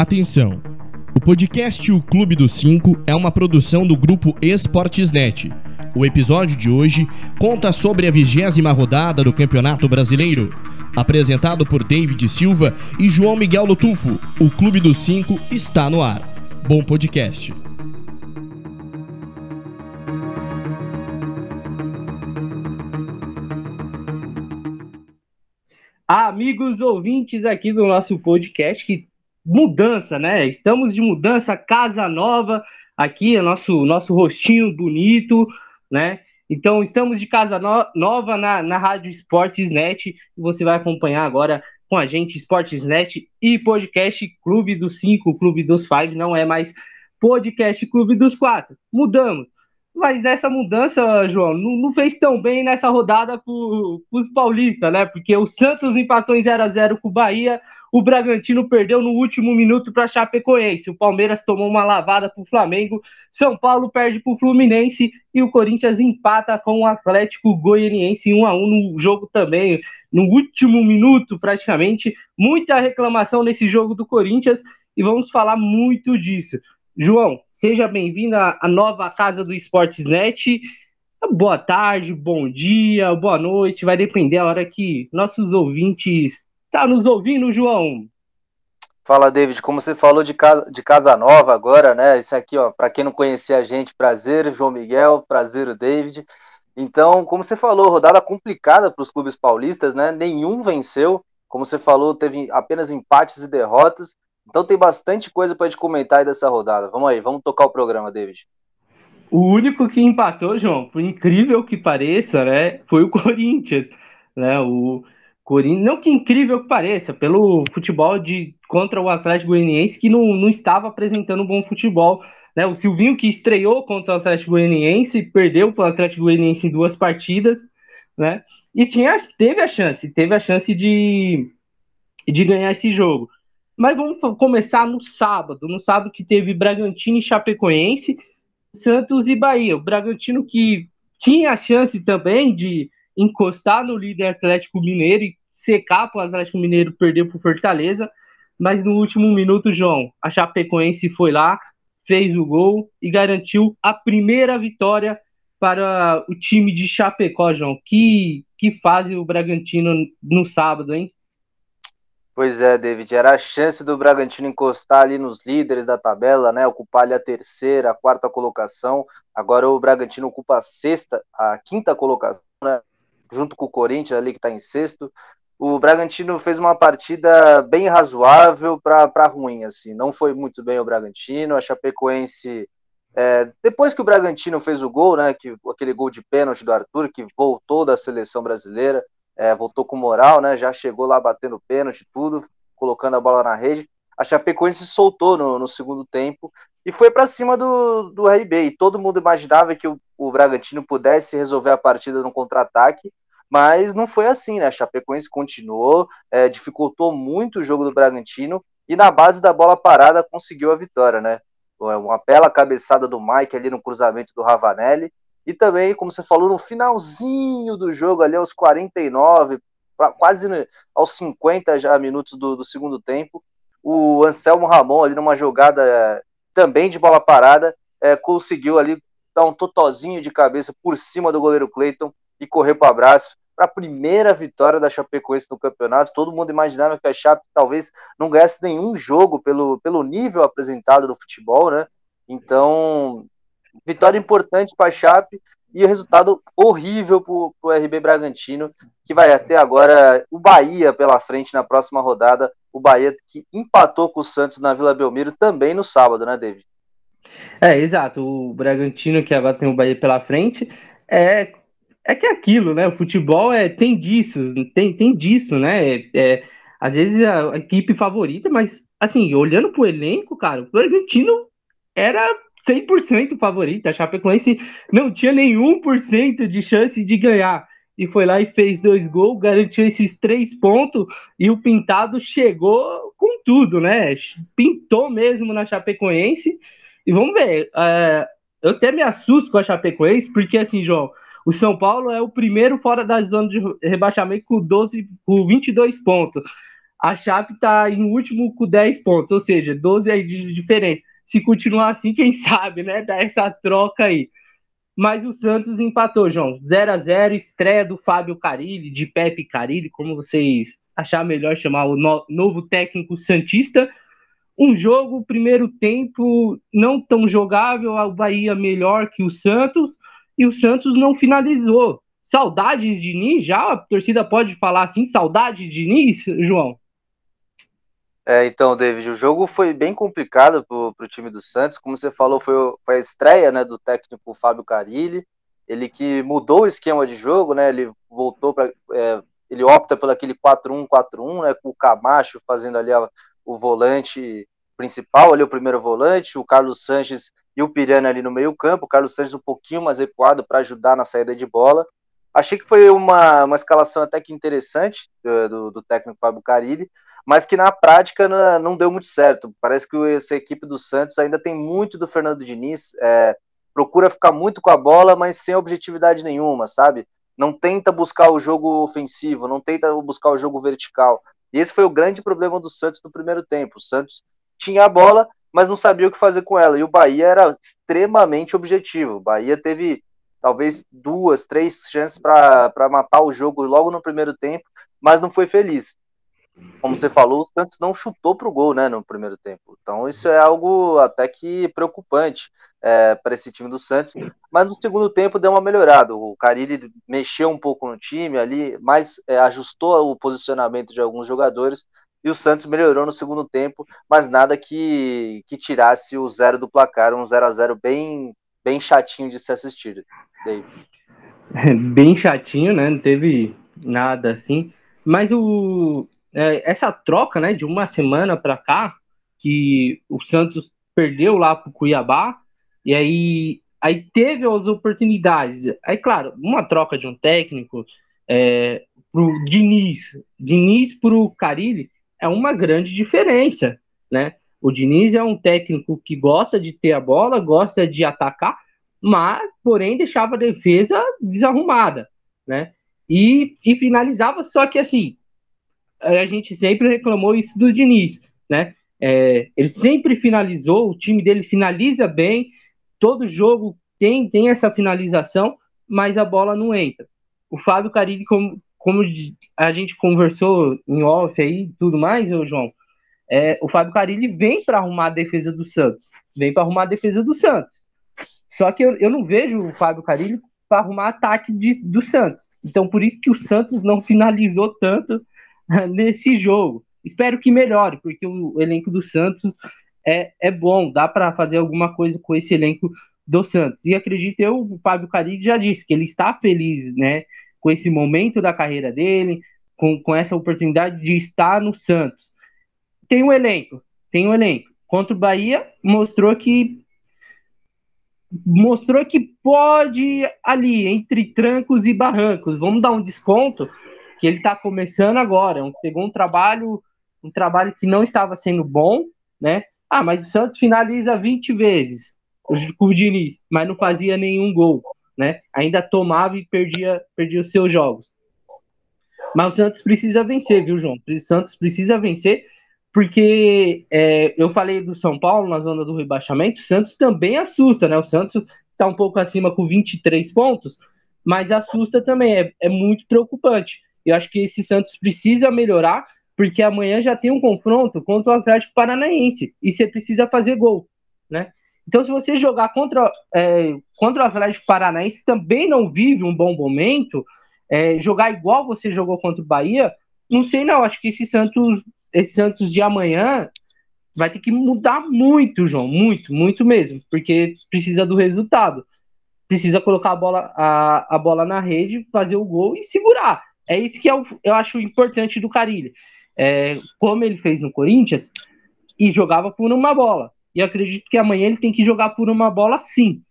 Atenção! O podcast O Clube dos Cinco é uma produção do grupo Esportesnet. O episódio de hoje conta sobre a vigésima rodada do Campeonato Brasileiro. Apresentado por David Silva e João Miguel Lotufo, o Clube dos Cinco está no ar. Bom podcast. Amigos ouvintes aqui do nosso podcast, que mudança, né? Estamos de mudança, casa nova, aqui é nosso, nosso rostinho bonito, né? Então, estamos de casa no nova na, na Rádio Esportes.net e você vai acompanhar agora com a gente Esportes.net e podcast Clube dos Cinco, Clube dos Five, não é mais podcast Clube dos Quatro. Mudamos. Mas nessa mudança, João, não, não fez tão bem nessa rodada para os paulistas, né? Porque o Santos empatou em 0 a 0 com o Bahia, o Bragantino perdeu no último minuto para Chapecoense, o Palmeiras tomou uma lavada para o Flamengo, São Paulo perde para o Fluminense e o Corinthians empata com o Atlético Goianiense em 1 a 1 no jogo também, no último minuto praticamente. Muita reclamação nesse jogo do Corinthians e vamos falar muito disso. João, seja bem-vindo à nova casa do Esportesnet. Boa tarde, bom dia, boa noite, vai depender a hora que nossos ouvintes tá nos ouvindo, João. Fala, David, como você falou de casa, de casa nova agora, né? Isso aqui, ó, para quem não conhecia a gente, prazer, João Miguel, prazer, o David. Então, como você falou, rodada complicada para os clubes paulistas, né? Nenhum venceu. Como você falou, teve apenas empates e derrotas. Então tem bastante coisa para gente comentar aí dessa rodada. Vamos aí, vamos tocar o programa, David. O único que empatou, João, por incrível que pareça, né, foi o Corinthians, né? O Corinthians, não que incrível que pareça, pelo futebol de contra o Atlético Goianiense que não, não estava apresentando um bom futebol, né? O Silvinho que estreou contra o Atlético Goianiense, perdeu para o Atlético Goianiense em duas partidas, né? E tinha teve a chance, teve a chance de de ganhar esse jogo. Mas vamos começar no sábado, no sábado que teve Bragantino e Chapecoense, Santos e Bahia. O Bragantino que tinha a chance também de encostar no líder Atlético Mineiro e secar para o Atlético Mineiro perder para o Fortaleza, mas no último minuto, João, a Chapecoense foi lá, fez o gol e garantiu a primeira vitória para o time de Chapecó, João. Que, que fase o Bragantino no sábado, hein? Pois é, David, era a chance do Bragantino encostar ali nos líderes da tabela, né? Ocupar ali a terceira, a quarta colocação. Agora o Bragantino ocupa a sexta, a quinta colocação, né? Junto com o Corinthians ali que está em sexto. O Bragantino fez uma partida bem razoável para ruim, assim. Não foi muito bem o Bragantino. A Chapecoense é, depois que o Bragantino fez o gol, né, que aquele gol de pênalti do Arthur, que voltou da seleção brasileira, é, voltou com moral, né? Já chegou lá batendo pênalti, tudo, colocando a bola na rede. A Chapecoense se soltou no, no segundo tempo e foi para cima do, do RB. E todo mundo imaginava que o, o Bragantino pudesse resolver a partida no contra-ataque, mas não foi assim, né? A Chapecoense continuou, é, dificultou muito o jogo do Bragantino e na base da bola parada conseguiu a vitória, né? Uma bela cabeçada do Mike ali no cruzamento do Ravanelli e também, como você falou, no finalzinho do jogo, ali aos 49, quase aos 50 já minutos do, do segundo tempo, o Anselmo Ramon, ali numa jogada também de bola parada, é, conseguiu ali dar um totozinho de cabeça por cima do goleiro Cleiton e correr para o abraço para a primeira vitória da Chapecoense no campeonato. Todo mundo imaginava que a Chape talvez não ganhasse nenhum jogo pelo, pelo nível apresentado no futebol, né? Então, Vitória importante para a Chape e resultado horrível para o RB Bragantino, que vai até agora o Bahia pela frente na próxima rodada. O Bahia que empatou com o Santos na Vila Belmiro também no sábado, né, David? É, exato. O Bragantino, que agora tem o Bahia pela frente, é, é que é aquilo, né? O futebol é, tem disso, tem, tem disso, né? É, é às vezes a equipe favorita, mas assim, olhando para o elenco, cara, o Bragantino era 100% favorita. A Chapecoense não tinha nenhum por cento de chance de ganhar. E foi lá e fez dois gols, garantiu esses três pontos. E o Pintado chegou com tudo, né? Pintou mesmo na Chapecoense. E vamos ver. É, eu até me assusto com a Chapecoense, porque assim, João, o São Paulo é o primeiro fora da zona de rebaixamento com, 12, com 22 pontos. A Chape está em último com 10 pontos, ou seja, 12 aí de diferença. Se continuar assim, quem sabe, né? Dar essa troca aí. Mas o Santos empatou, João. 0 a 0 estreia do Fábio Carilli, de Pepe Carilli, como vocês achar melhor chamar o no novo técnico Santista. Um jogo, primeiro tempo, não tão jogável, o Bahia melhor que o Santos, e o Santos não finalizou. Saudades de Diniz já? A torcida pode falar assim, saudade de Diniz, João? É, então, David, o jogo foi bem complicado para o time do Santos. Como você falou, foi, foi a estreia né, do técnico Fábio Carilli. Ele que mudou o esquema de jogo, né? Ele voltou para. É, ele opta pelo aquele 4-1-4-1, né? Com o Camacho fazendo ali a, o volante principal, ali o primeiro volante, o Carlos Sanches e o Pirani ali no meio-campo. O Carlos Sanches um pouquinho mais recuado para ajudar na saída de bola. Achei que foi uma, uma escalação até que interessante do, do, do técnico Fábio Carilli mas que na prática não, não deu muito certo. Parece que essa equipe do Santos ainda tem muito do Fernando Diniz, é, procura ficar muito com a bola, mas sem objetividade nenhuma, sabe? Não tenta buscar o jogo ofensivo, não tenta buscar o jogo vertical. E esse foi o grande problema do Santos no primeiro tempo. O Santos tinha a bola, mas não sabia o que fazer com ela. E o Bahia era extremamente objetivo. O Bahia teve talvez duas, três chances para matar o jogo logo no primeiro tempo, mas não foi feliz como você falou, o Santos não chutou para o gol né, no primeiro tempo. Então, isso é algo até que preocupante é, para esse time do Santos. Mas no segundo tempo deu uma melhorada. O Carilli mexeu um pouco no time ali, mas é, ajustou o posicionamento de alguns jogadores. E o Santos melhorou no segundo tempo, mas nada que, que tirasse o zero do placar, um 0 a 0 bem, bem chatinho de se assistir. David. Bem chatinho, né? Não teve nada assim. Mas o, é, essa troca, né, de uma semana para cá, que o Santos perdeu lá para o Cuiabá, e aí, aí teve as oportunidades. Aí, claro, uma troca de um técnico é, para o Diniz, Diniz para o Carilli, é uma grande diferença, né? O Diniz é um técnico que gosta de ter a bola, gosta de atacar, mas, porém, deixava a defesa desarrumada, né? E, e finalizava, só que assim, a gente sempre reclamou isso do Diniz, né? É, ele sempre finalizou, o time dele finaliza bem, todo jogo tem, tem essa finalização, mas a bola não entra. O Fábio Carilli, como, como a gente conversou em off aí tudo mais, ô João, é, o Fábio Carilli vem para arrumar a defesa do Santos, vem para arrumar a defesa do Santos. Só que eu, eu não vejo o Fábio Carilli para arrumar ataque de, do Santos. Então, por isso que o Santos não finalizou tanto nesse jogo. Espero que melhore, porque o elenco do Santos é, é bom, dá para fazer alguma coisa com esse elenco do Santos. E acredito eu, o Fábio Carilli já disse que ele está feliz, né, com esse momento da carreira dele, com, com essa oportunidade de estar no Santos. Tem um elenco, tem um elenco. Contra o Bahia, mostrou que mostrou que pode ali entre trancos e barrancos. Vamos dar um desconto que ele está começando agora, pegou um trabalho, um trabalho que não estava sendo bom, né? Ah, mas o Santos finaliza 20 vezes o Diniz, mas não fazia nenhum gol, né? Ainda tomava e perdia, perdia os seus jogos. Mas o Santos precisa vencer, viu, João? O Santos precisa vencer, porque é, eu falei do São Paulo na zona do rebaixamento, o Santos também assusta, né? O Santos está um pouco acima com 23 pontos, mas assusta também, é, é muito preocupante. Eu acho que esse Santos precisa melhorar, porque amanhã já tem um confronto contra o Atlético Paranaense e você precisa fazer gol, né? Então, se você jogar contra, é, contra o Atlético Paranaense, também não vive um bom momento, é, jogar igual você jogou contra o Bahia, não sei não, acho que esse Santos, esse Santos de amanhã vai ter que mudar muito, João, muito, muito mesmo, porque precisa do resultado. Precisa colocar a bola, a, a bola na rede, fazer o gol e segurar. É isso que eu, eu acho importante do Carilli. É, como ele fez no Corinthians, e jogava por uma bola. E acredito que amanhã ele tem que jogar por uma bola sim.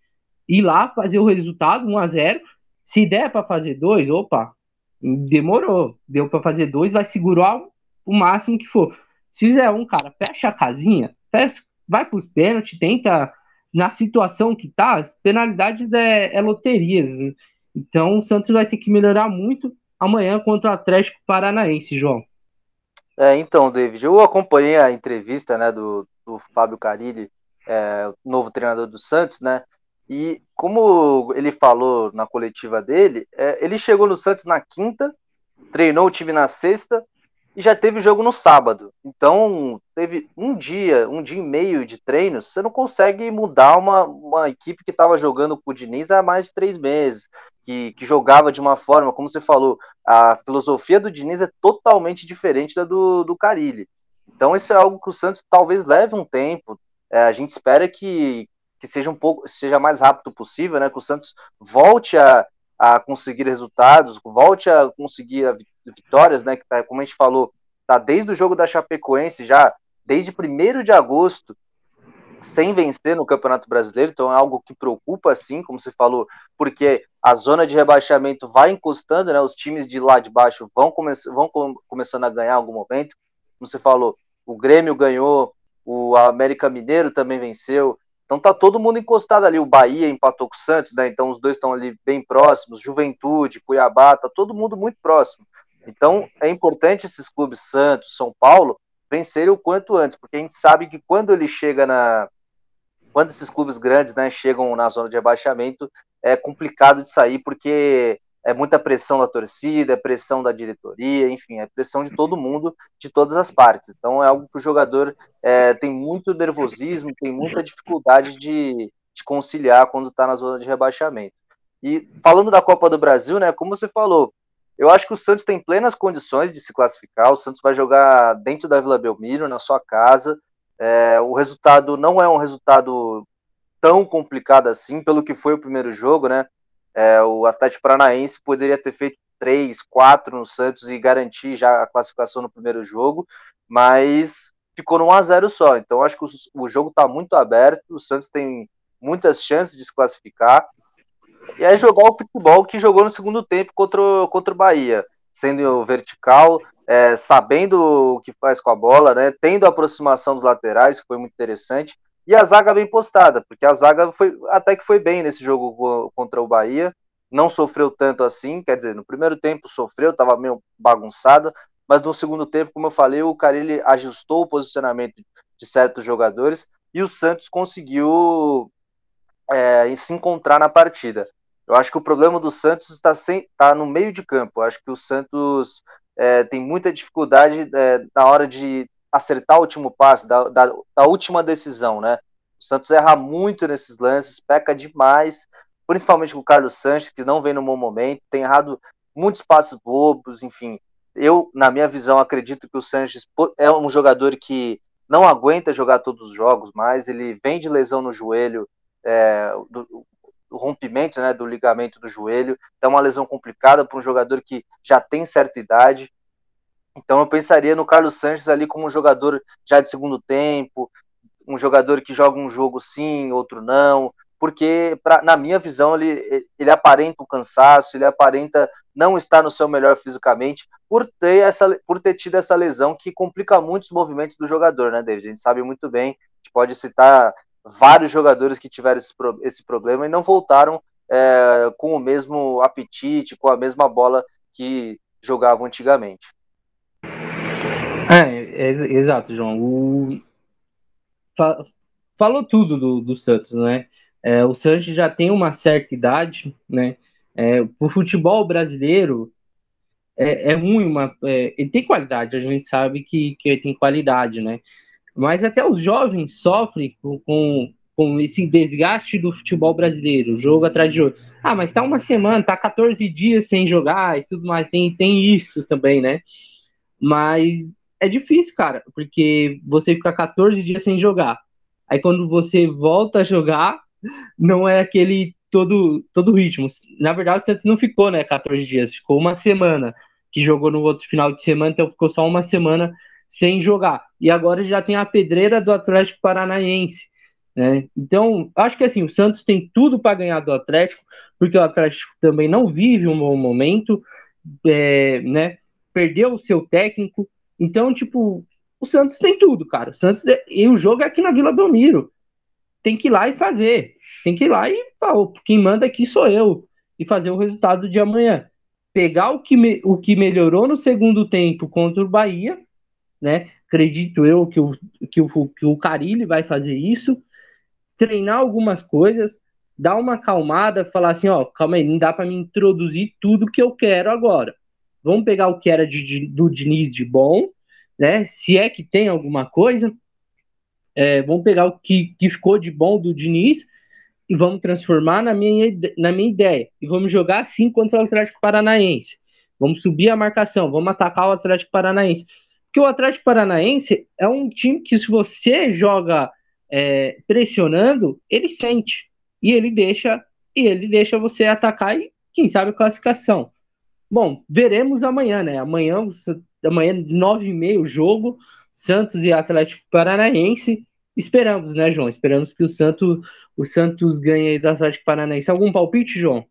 Ir lá, fazer o resultado, 1 a 0 Se der para fazer dois, opa, demorou. Deu para fazer dois, vai segurar o máximo que for. Se fizer um, cara, fecha a casinha, fecha, vai para os pênaltis, tenta. Na situação que tá, as penalidades é, é loterias. Então o Santos vai ter que melhorar muito amanhã contra o Atlético Paranaense, João. É, então, David, eu acompanhei a entrevista né, do, do Fábio Carilli, é, novo treinador do Santos, né? E como ele falou na coletiva dele, é, ele chegou no Santos na quinta, treinou o time na sexta e já teve jogo no sábado. Então, teve um dia, um dia e meio de treinos, você não consegue mudar uma, uma equipe que estava jogando com o Diniz há mais de três meses, que, que jogava de uma forma, como você falou, a filosofia do Diniz é totalmente diferente da do, do Carilli. Então, isso é algo que o Santos talvez leve um tempo. É, a gente espera que, que seja um pouco, seja mais rápido possível, né? Que o Santos volte a, a conseguir resultados, volte a conseguir a vitórias, né? Que tá, como a gente falou, tá desde o jogo da Chapecoense já, desde 1 de agosto, sem vencer no Campeonato Brasileiro, então é algo que preocupa, sim, como você falou, porque a zona de rebaixamento vai encostando, né? Os times de lá de baixo vão, come vão com começando a ganhar em algum momento. Como você falou, o Grêmio ganhou, o América Mineiro também venceu. Então tá todo mundo encostado ali. O Bahia empatou com o Santos, né? Então os dois estão ali bem próximos. Juventude, Cuiabá, tá todo mundo muito próximo. Então, é importante esses clubes Santos, São Paulo, vencerem o quanto antes, porque a gente sabe que quando ele chega na. Quando esses clubes grandes né, chegam na zona de abaixamento, é complicado de sair, porque é muita pressão da torcida, é pressão da diretoria, enfim, é pressão de todo mundo, de todas as partes. Então é algo que o jogador é, tem muito nervosismo, tem muita dificuldade de, de conciliar quando está na zona de rebaixamento. E falando da Copa do Brasil, né, como você falou, eu acho que o Santos tem plenas condições de se classificar. O Santos vai jogar dentro da Vila Belmiro, na sua casa. É, o resultado não é um resultado tão complicado assim, pelo que foi o primeiro jogo, né? É, o Atlético Paranaense poderia ter feito três, quatro no Santos e garantir já a classificação no primeiro jogo, mas ficou no 1 a 0 só. Então acho que o, o jogo está muito aberto. O Santos tem muitas chances de se classificar e aí jogar o futebol que jogou no segundo tempo contra o, contra o Bahia, sendo vertical, é, sabendo o que faz com a bola, né, tendo a aproximação dos laterais, que foi muito interessante, e a zaga bem postada, porque a zaga foi até que foi bem nesse jogo contra o Bahia, não sofreu tanto assim, quer dizer, no primeiro tempo sofreu, estava meio bagunçado, mas no segundo tempo, como eu falei, o Carilli ajustou o posicionamento de certos jogadores e o Santos conseguiu é, se encontrar na partida. Eu acho que o problema do Santos está, está no meio de campo. Eu acho que o Santos é, tem muita dificuldade é, na hora de acertar o último passe, da, da, da, última decisão, né? O Santos erra muito nesses lances, peca demais, principalmente com o Carlos Sanches, que não vem no bom momento, tem errado muitos passes bobos, enfim. Eu, na minha visão, acredito que o Sanches é um jogador que não aguenta jogar todos os jogos mais, ele vem de lesão no joelho, é, do, o rompimento né, do ligamento do joelho. É uma lesão complicada para um jogador que já tem certa idade. Então eu pensaria no Carlos Sanches ali como um jogador já de segundo tempo, um jogador que joga um jogo sim, outro não, porque pra, na minha visão ele, ele aparenta um cansaço, ele aparenta não estar no seu melhor fisicamente por ter, essa, por ter tido essa lesão que complica muito os movimentos do jogador, né, David? A gente sabe muito bem, a gente pode citar vários jogadores que tiveram esse, esse problema e não voltaram é, com o mesmo apetite, com a mesma bola que jogavam antigamente. É, é exato, João. O... Falou tudo do, do Santos, né? É, o Santos já tem uma certa idade, né? É, o futebol brasileiro é, é ruim, uma, é, ele tem qualidade, a gente sabe que, que ele tem qualidade, né? Mas até os jovens sofrem com, com, com, esse desgaste do futebol brasileiro, jogo atrás de jogo. Ah, mas tá uma semana, tá 14 dias sem jogar e tudo mais, tem, tem isso também, né? Mas é difícil, cara, porque você fica 14 dias sem jogar. Aí quando você volta a jogar, não é aquele todo todo ritmo. Na verdade, o Santos não ficou, né, 14 dias, ficou uma semana que jogou no outro final de semana, então ficou só uma semana sem jogar. E agora já tem a pedreira do Atlético Paranaense. Né? Então, acho que assim, o Santos tem tudo para ganhar do Atlético, porque o Atlético também não vive um bom momento, é, né? Perdeu o seu técnico. Então, tipo, o Santos tem tudo, cara. O Santos é, e o jogo é aqui na Vila Belmiro. Tem que ir lá e fazer. Tem que ir lá e falar, quem manda aqui sou eu. E fazer o resultado de amanhã. Pegar o que, me, o que melhorou no segundo tempo contra o Bahia né? Acredito eu que o, que o, que o Carilli vai fazer isso, treinar algumas coisas, dar uma acalmada, falar assim, ó, calma aí, não dá para me introduzir tudo que eu quero agora. Vamos pegar o que era de, do Diniz de bom, né? Se é que tem alguma coisa, é, vamos pegar o que, que ficou de bom do Diniz e vamos transformar na minha, na minha ideia. E vamos jogar assim contra o Atlético Paranaense. Vamos subir a marcação, vamos atacar o Atlético Paranaense. Porque o Atlético Paranaense é um time que, se você joga é, pressionando, ele sente e ele deixa e ele deixa você atacar e quem sabe classificação. Bom, veremos amanhã, né? Amanhã, amanhã nove e meio jogo, Santos e Atlético Paranaense. Esperamos, né, João? Esperamos que o Santos, o Santos ganhe aí do Atlético Paranaense. Algum palpite, João?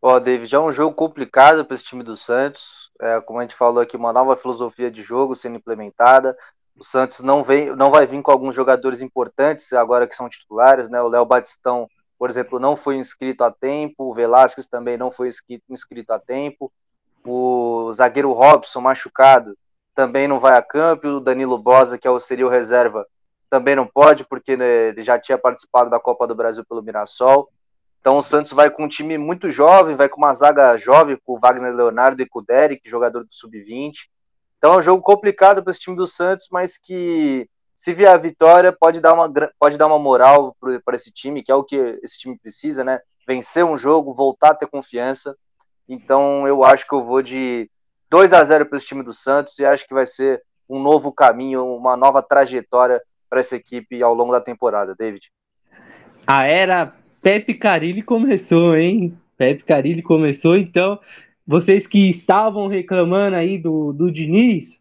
Ó, David, é um jogo complicado para esse time do Santos. É, como a gente falou aqui, uma nova filosofia de jogo sendo implementada. O Santos não, vem, não vai vir com alguns jogadores importantes agora que são titulares, né? O Léo Batistão, por exemplo, não foi inscrito a tempo, o Velasquez também não foi inscrito a tempo, o zagueiro Robson machucado também não vai a campo, o Danilo Bosa, que é seria o reserva, também não pode, porque né, ele já tinha participado da Copa do Brasil pelo Mirassol. Então o Santos vai com um time muito jovem, vai com uma zaga jovem, com o Wagner Leonardo e com o Derek, jogador do Sub-20. Então é um jogo complicado para esse time do Santos, mas que se vier a vitória pode dar uma, pode dar uma moral para esse time, que é o que esse time precisa, né? Vencer um jogo, voltar a ter confiança. Então eu acho que eu vou de 2 a 0 para esse time do Santos e acho que vai ser um novo caminho, uma nova trajetória para essa equipe ao longo da temporada, David. A era Pepe Carilli começou, hein? Pepe Carilli começou, então vocês que estavam reclamando aí do, do Diniz,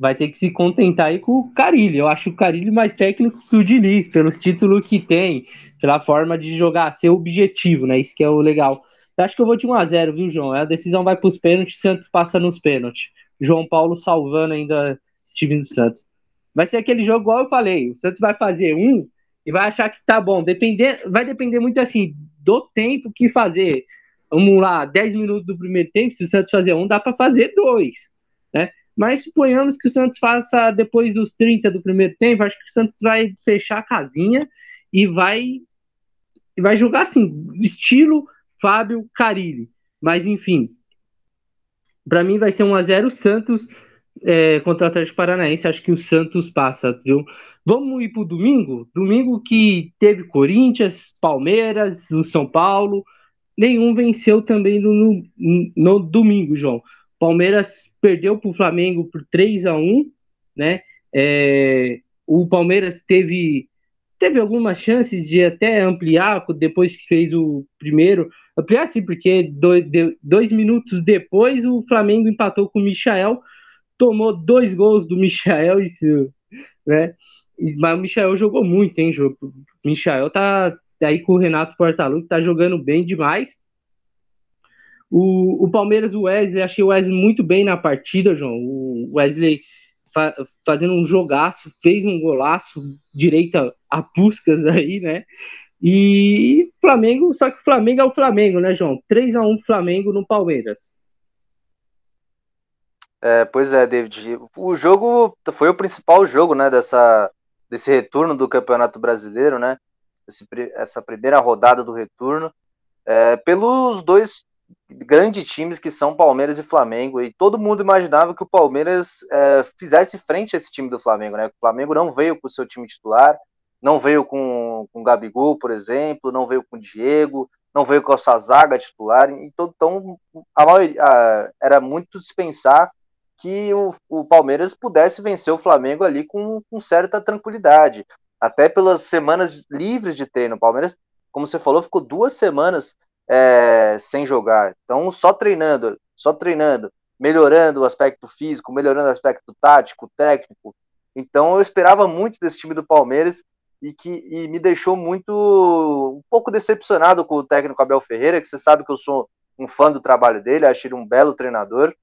vai ter que se contentar aí com o Carilli. Eu acho o Carilli mais técnico que o Diniz, pelos títulos que tem, pela forma de jogar, ser objetivo, né? Isso que é o legal. Eu acho que eu vou de 1x0, viu, João? A decisão vai para os pênaltis, Santos passa nos pênaltis. João Paulo salvando ainda esse time do Santos. Vai ser aquele jogo igual eu falei. O Santos vai fazer um e vai achar que tá bom. Depender, vai depender muito assim do tempo que fazer vamos lá, 10 minutos do primeiro tempo, se o Santos fazer um, dá para fazer dois, né? Mas suponhamos que o Santos faça depois dos 30 do primeiro tempo, acho que o Santos vai fechar a casinha e vai vai jogar assim, estilo Fábio Carilli. Mas enfim, para mim vai ser 1 a 0 Santos é, contra o Atlético Paranaense. Acho que o Santos passa, viu? Vamos ir pro domingo? Domingo que teve Corinthians, Palmeiras, o São Paulo, nenhum venceu também no, no, no domingo, João. Palmeiras perdeu para o Flamengo por 3 a 1 né? É, o Palmeiras teve, teve algumas chances de até ampliar depois que fez o primeiro. Ampliar sim, porque dois, dois minutos depois o Flamengo empatou com o Michael, tomou dois gols do Michael, isso, né? Mas o Michael jogou muito, hein, jogo. O Michael tá, aí com o Renato Portaluppi, tá jogando bem demais. O, o Palmeiras, o Wesley, achei o Wesley muito bem na partida, João. O Wesley fa fazendo um jogaço, fez um golaço, direita a Puscas aí, né? E Flamengo, só que Flamengo é o Flamengo, né, João? 3 a 1 Flamengo no Palmeiras. É, pois é, David. O jogo foi o principal jogo, né, dessa, desse retorno do Campeonato Brasileiro, né? esse, essa primeira rodada do retorno, é, pelos dois grandes times que são Palmeiras e Flamengo, e todo mundo imaginava que o Palmeiras é, fizesse frente a esse time do Flamengo, né? O Flamengo não veio com o seu time titular, não veio com, com o Gabigol, por exemplo, não veio com o Diego, não veio com a sua zaga titular, então, então a maioria, a, era muito dispensar que o, o, Palmeiras pudesse vencer o Flamengo ali com, com certa tranquilidade até pelas semanas livres de treino. O Palmeiras, como você falou, ficou duas semanas é, sem jogar. Então, só treinando, só treinando, melhorando o aspecto físico, melhorando o aspecto tático, técnico. Então, eu esperava muito desse time do Palmeiras e que e me deixou muito um pouco decepcionado com o técnico Abel Ferreira, que você sabe que eu sou um fã do trabalho dele, acho ele um belo treinador,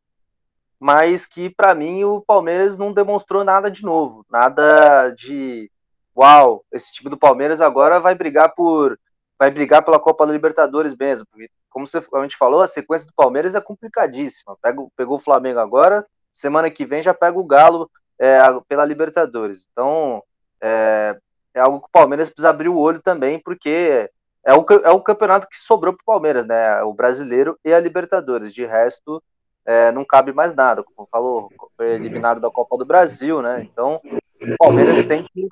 mas que para mim o Palmeiras não demonstrou nada de novo, nada de uau, esse time do Palmeiras agora vai brigar por vai brigar pela Copa da Libertadores mesmo, porque como você, a gente falou, a sequência do Palmeiras é complicadíssima. Pega, pegou o Flamengo agora, semana que vem já pega o Galo é, pela Libertadores. Então, é, é, algo que o Palmeiras precisa abrir o olho também, porque é o, é o campeonato que sobrou para o Palmeiras, né? O brasileiro e a Libertadores. De resto, é, não cabe mais nada. Como falou, foi eliminado da Copa do Brasil, né? Então, o Palmeiras tem que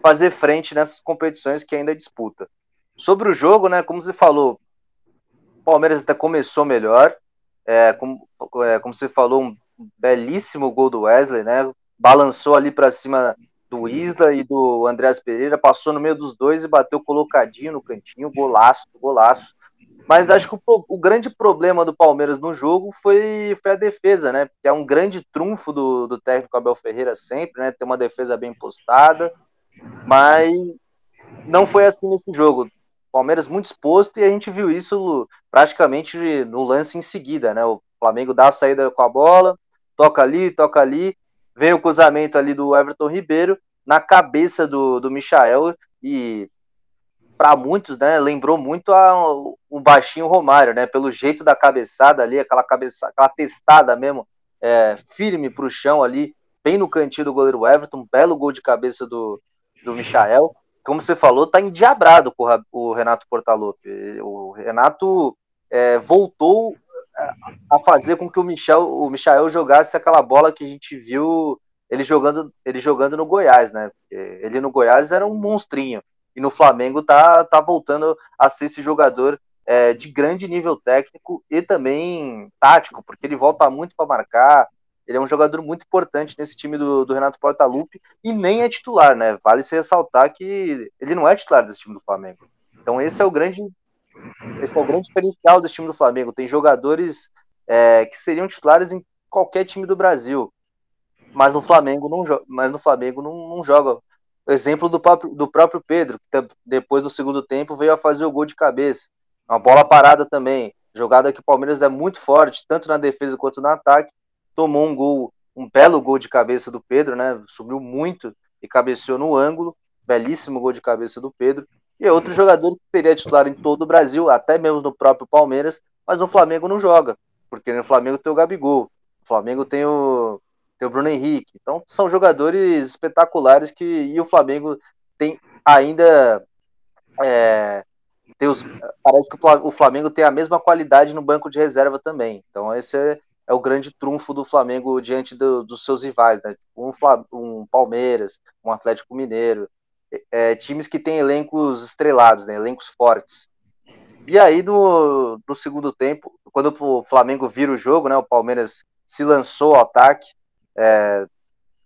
fazer frente nessas competições que ainda disputa. Sobre o jogo, né? Como você falou, o Palmeiras até começou melhor. É, como, é, como você falou, um belíssimo gol do Wesley, né? Balançou ali para cima do Isla e do Andreas Pereira, passou no meio dos dois e bateu colocadinho no cantinho, golaço, golaço. Mas acho que o, o, grande problema do Palmeiras no jogo foi, foi a defesa, né? Que é um grande trunfo do, do técnico Abel Ferreira sempre, né? Ter uma defesa bem postada, mas não foi assim nesse jogo. Palmeiras muito exposto e a gente viu isso praticamente no lance em seguida, né? O Flamengo dá a saída com a bola, toca ali, toca ali, vem o cruzamento ali do Everton Ribeiro na cabeça do, do Michael e para muitos, né, lembrou muito a, o baixinho Romário, né, pelo jeito da cabeçada ali, aquela cabeça, aquela testada mesmo, é, firme para o chão ali, bem no cantinho do goleiro Everton, um belo gol de cabeça do, do Michael. Como você falou, tá endiabrado com o Renato Portaluppi. O Renato é, voltou a fazer com que o Michel, o Michael jogasse aquela bola que a gente viu ele jogando, ele jogando no Goiás, né? Ele no Goiás era um monstrinho e no Flamengo tá, tá voltando a ser esse jogador é, de grande nível técnico e também tático, porque ele volta muito para marcar. Ele é um jogador muito importante nesse time do, do Renato Portaluppi e nem é titular, né? Vale se ressaltar que ele não é titular desse time do Flamengo. Então esse é o grande esse é o grande diferencial desse time do Flamengo. Tem jogadores é, que seriam titulares em qualquer time do Brasil, mas no Flamengo não, mas no Flamengo não, não joga. O exemplo do próprio, do próprio Pedro, que depois do segundo tempo veio a fazer o gol de cabeça. Uma bola parada também. Jogada que o Palmeiras é muito forte, tanto na defesa quanto no ataque. Tomou um gol, um belo gol de cabeça do Pedro, né? Subiu muito e cabeceou no ângulo. Belíssimo gol de cabeça do Pedro. E é outro jogador que seria titular em todo o Brasil, até mesmo no próprio Palmeiras, mas no Flamengo não joga, porque no Flamengo tem o Gabigol, no Flamengo tem o, tem o Bruno Henrique. Então são jogadores espetaculares que e o Flamengo tem ainda é, tem os, parece que o Flamengo tem a mesma qualidade no banco de reserva também. Então esse é, é o grande trunfo do Flamengo diante do, dos seus rivais, né? Um, um Palmeiras, um Atlético Mineiro, é, times que têm elencos estrelados, né, elencos fortes. E aí, no, no segundo tempo, quando o Flamengo vira o jogo, né, o Palmeiras se lançou ao ataque, é,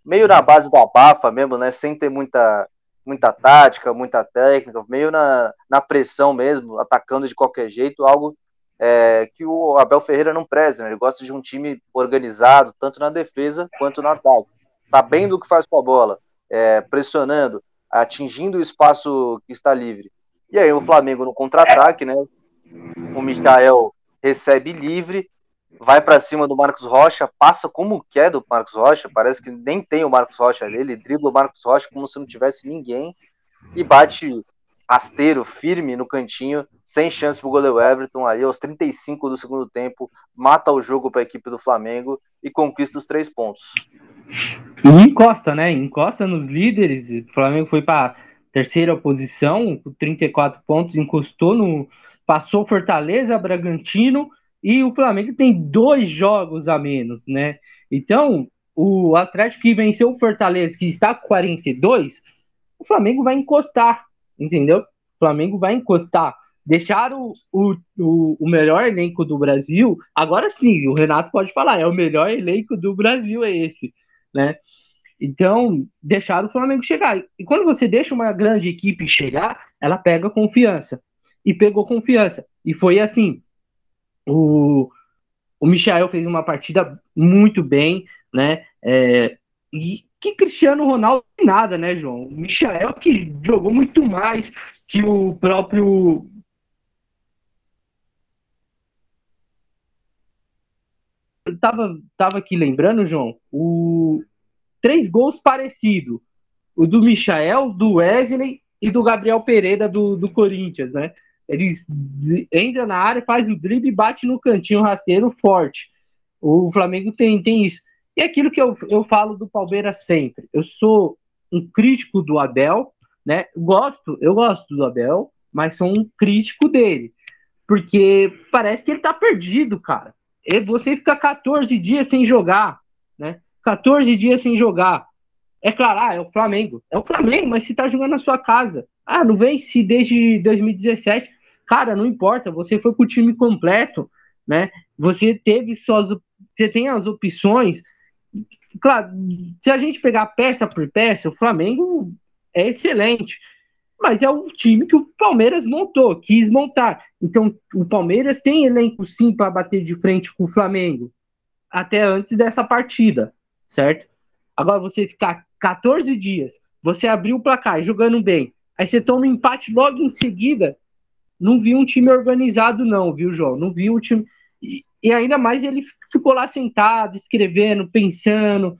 meio na base do abafa mesmo, né, sem ter muita, muita tática, muita técnica, meio na, na pressão mesmo, atacando de qualquer jeito, algo é, que o Abel Ferreira não preza, né, ele gosta de um time organizado, tanto na defesa quanto no ataque, sabendo o que faz com a bola, é, pressionando, atingindo o espaço que está livre. E aí o Flamengo no contra-ataque, né? O Michael recebe livre, vai para cima do Marcos Rocha, passa como quer do Marcos Rocha, parece que nem tem o Marcos Rocha ali, ele dribla o Marcos Rocha como se não tivesse ninguém e bate rasteiro, firme no cantinho, sem chance pro goleiro Everton ali aos 35 do segundo tempo, mata o jogo para a equipe do Flamengo e conquista os três pontos. E encosta, né? Encosta nos líderes. O Flamengo foi para terceira posição, com 34 pontos, encostou no. Passou Fortaleza, Bragantino, e o Flamengo tem dois jogos a menos, né? Então, o Atlético que venceu o Fortaleza, que está com 42, o Flamengo vai encostar, entendeu? O Flamengo vai encostar. Deixar o, o, o, melhor elenco do Brasil, agora sim, o Renato pode falar, é o melhor elenco do Brasil, é esse né? Então, deixar o Flamengo chegar. E quando você deixa uma grande equipe chegar, ela pega confiança. E pegou confiança. E foi assim. O, o Michael fez uma partida muito bem, né? É, e que Cristiano Ronaldo nada, né, João? O Michael que jogou muito mais que o próprio. Eu tava, tava aqui lembrando, João, o, três gols parecidos. O do Michael, do Wesley e do Gabriel Pereira do, do Corinthians, né? Eles entra na área, faz o drible e bate no cantinho rasteiro forte. O Flamengo tem, tem isso. É aquilo que eu, eu falo do Palmeiras sempre. Eu sou um crítico do Abel, né? Gosto, eu gosto do Abel, mas sou um crítico dele. Porque parece que ele tá perdido, cara. E você fica 14 dias sem jogar, né? 14 dias sem jogar. É claro, ah, é o Flamengo. É o Flamengo, mas se tá jogando na sua casa. Ah, não vence desde 2017. Cara, não importa, você foi com o time completo, né? Você teve suas. Você tem as opções. Claro, se a gente pegar peça por peça, o Flamengo é excelente. Mas é o time que o Palmeiras montou, quis montar. Então, o Palmeiras tem elenco sim para bater de frente com o Flamengo. Até antes dessa partida, certo? Agora, você ficar 14 dias, você abriu o placar jogando bem, aí você toma um empate logo em seguida. Não vi um time organizado, não, viu, João? Não vi um time. E ainda mais ele ficou lá sentado, escrevendo, pensando.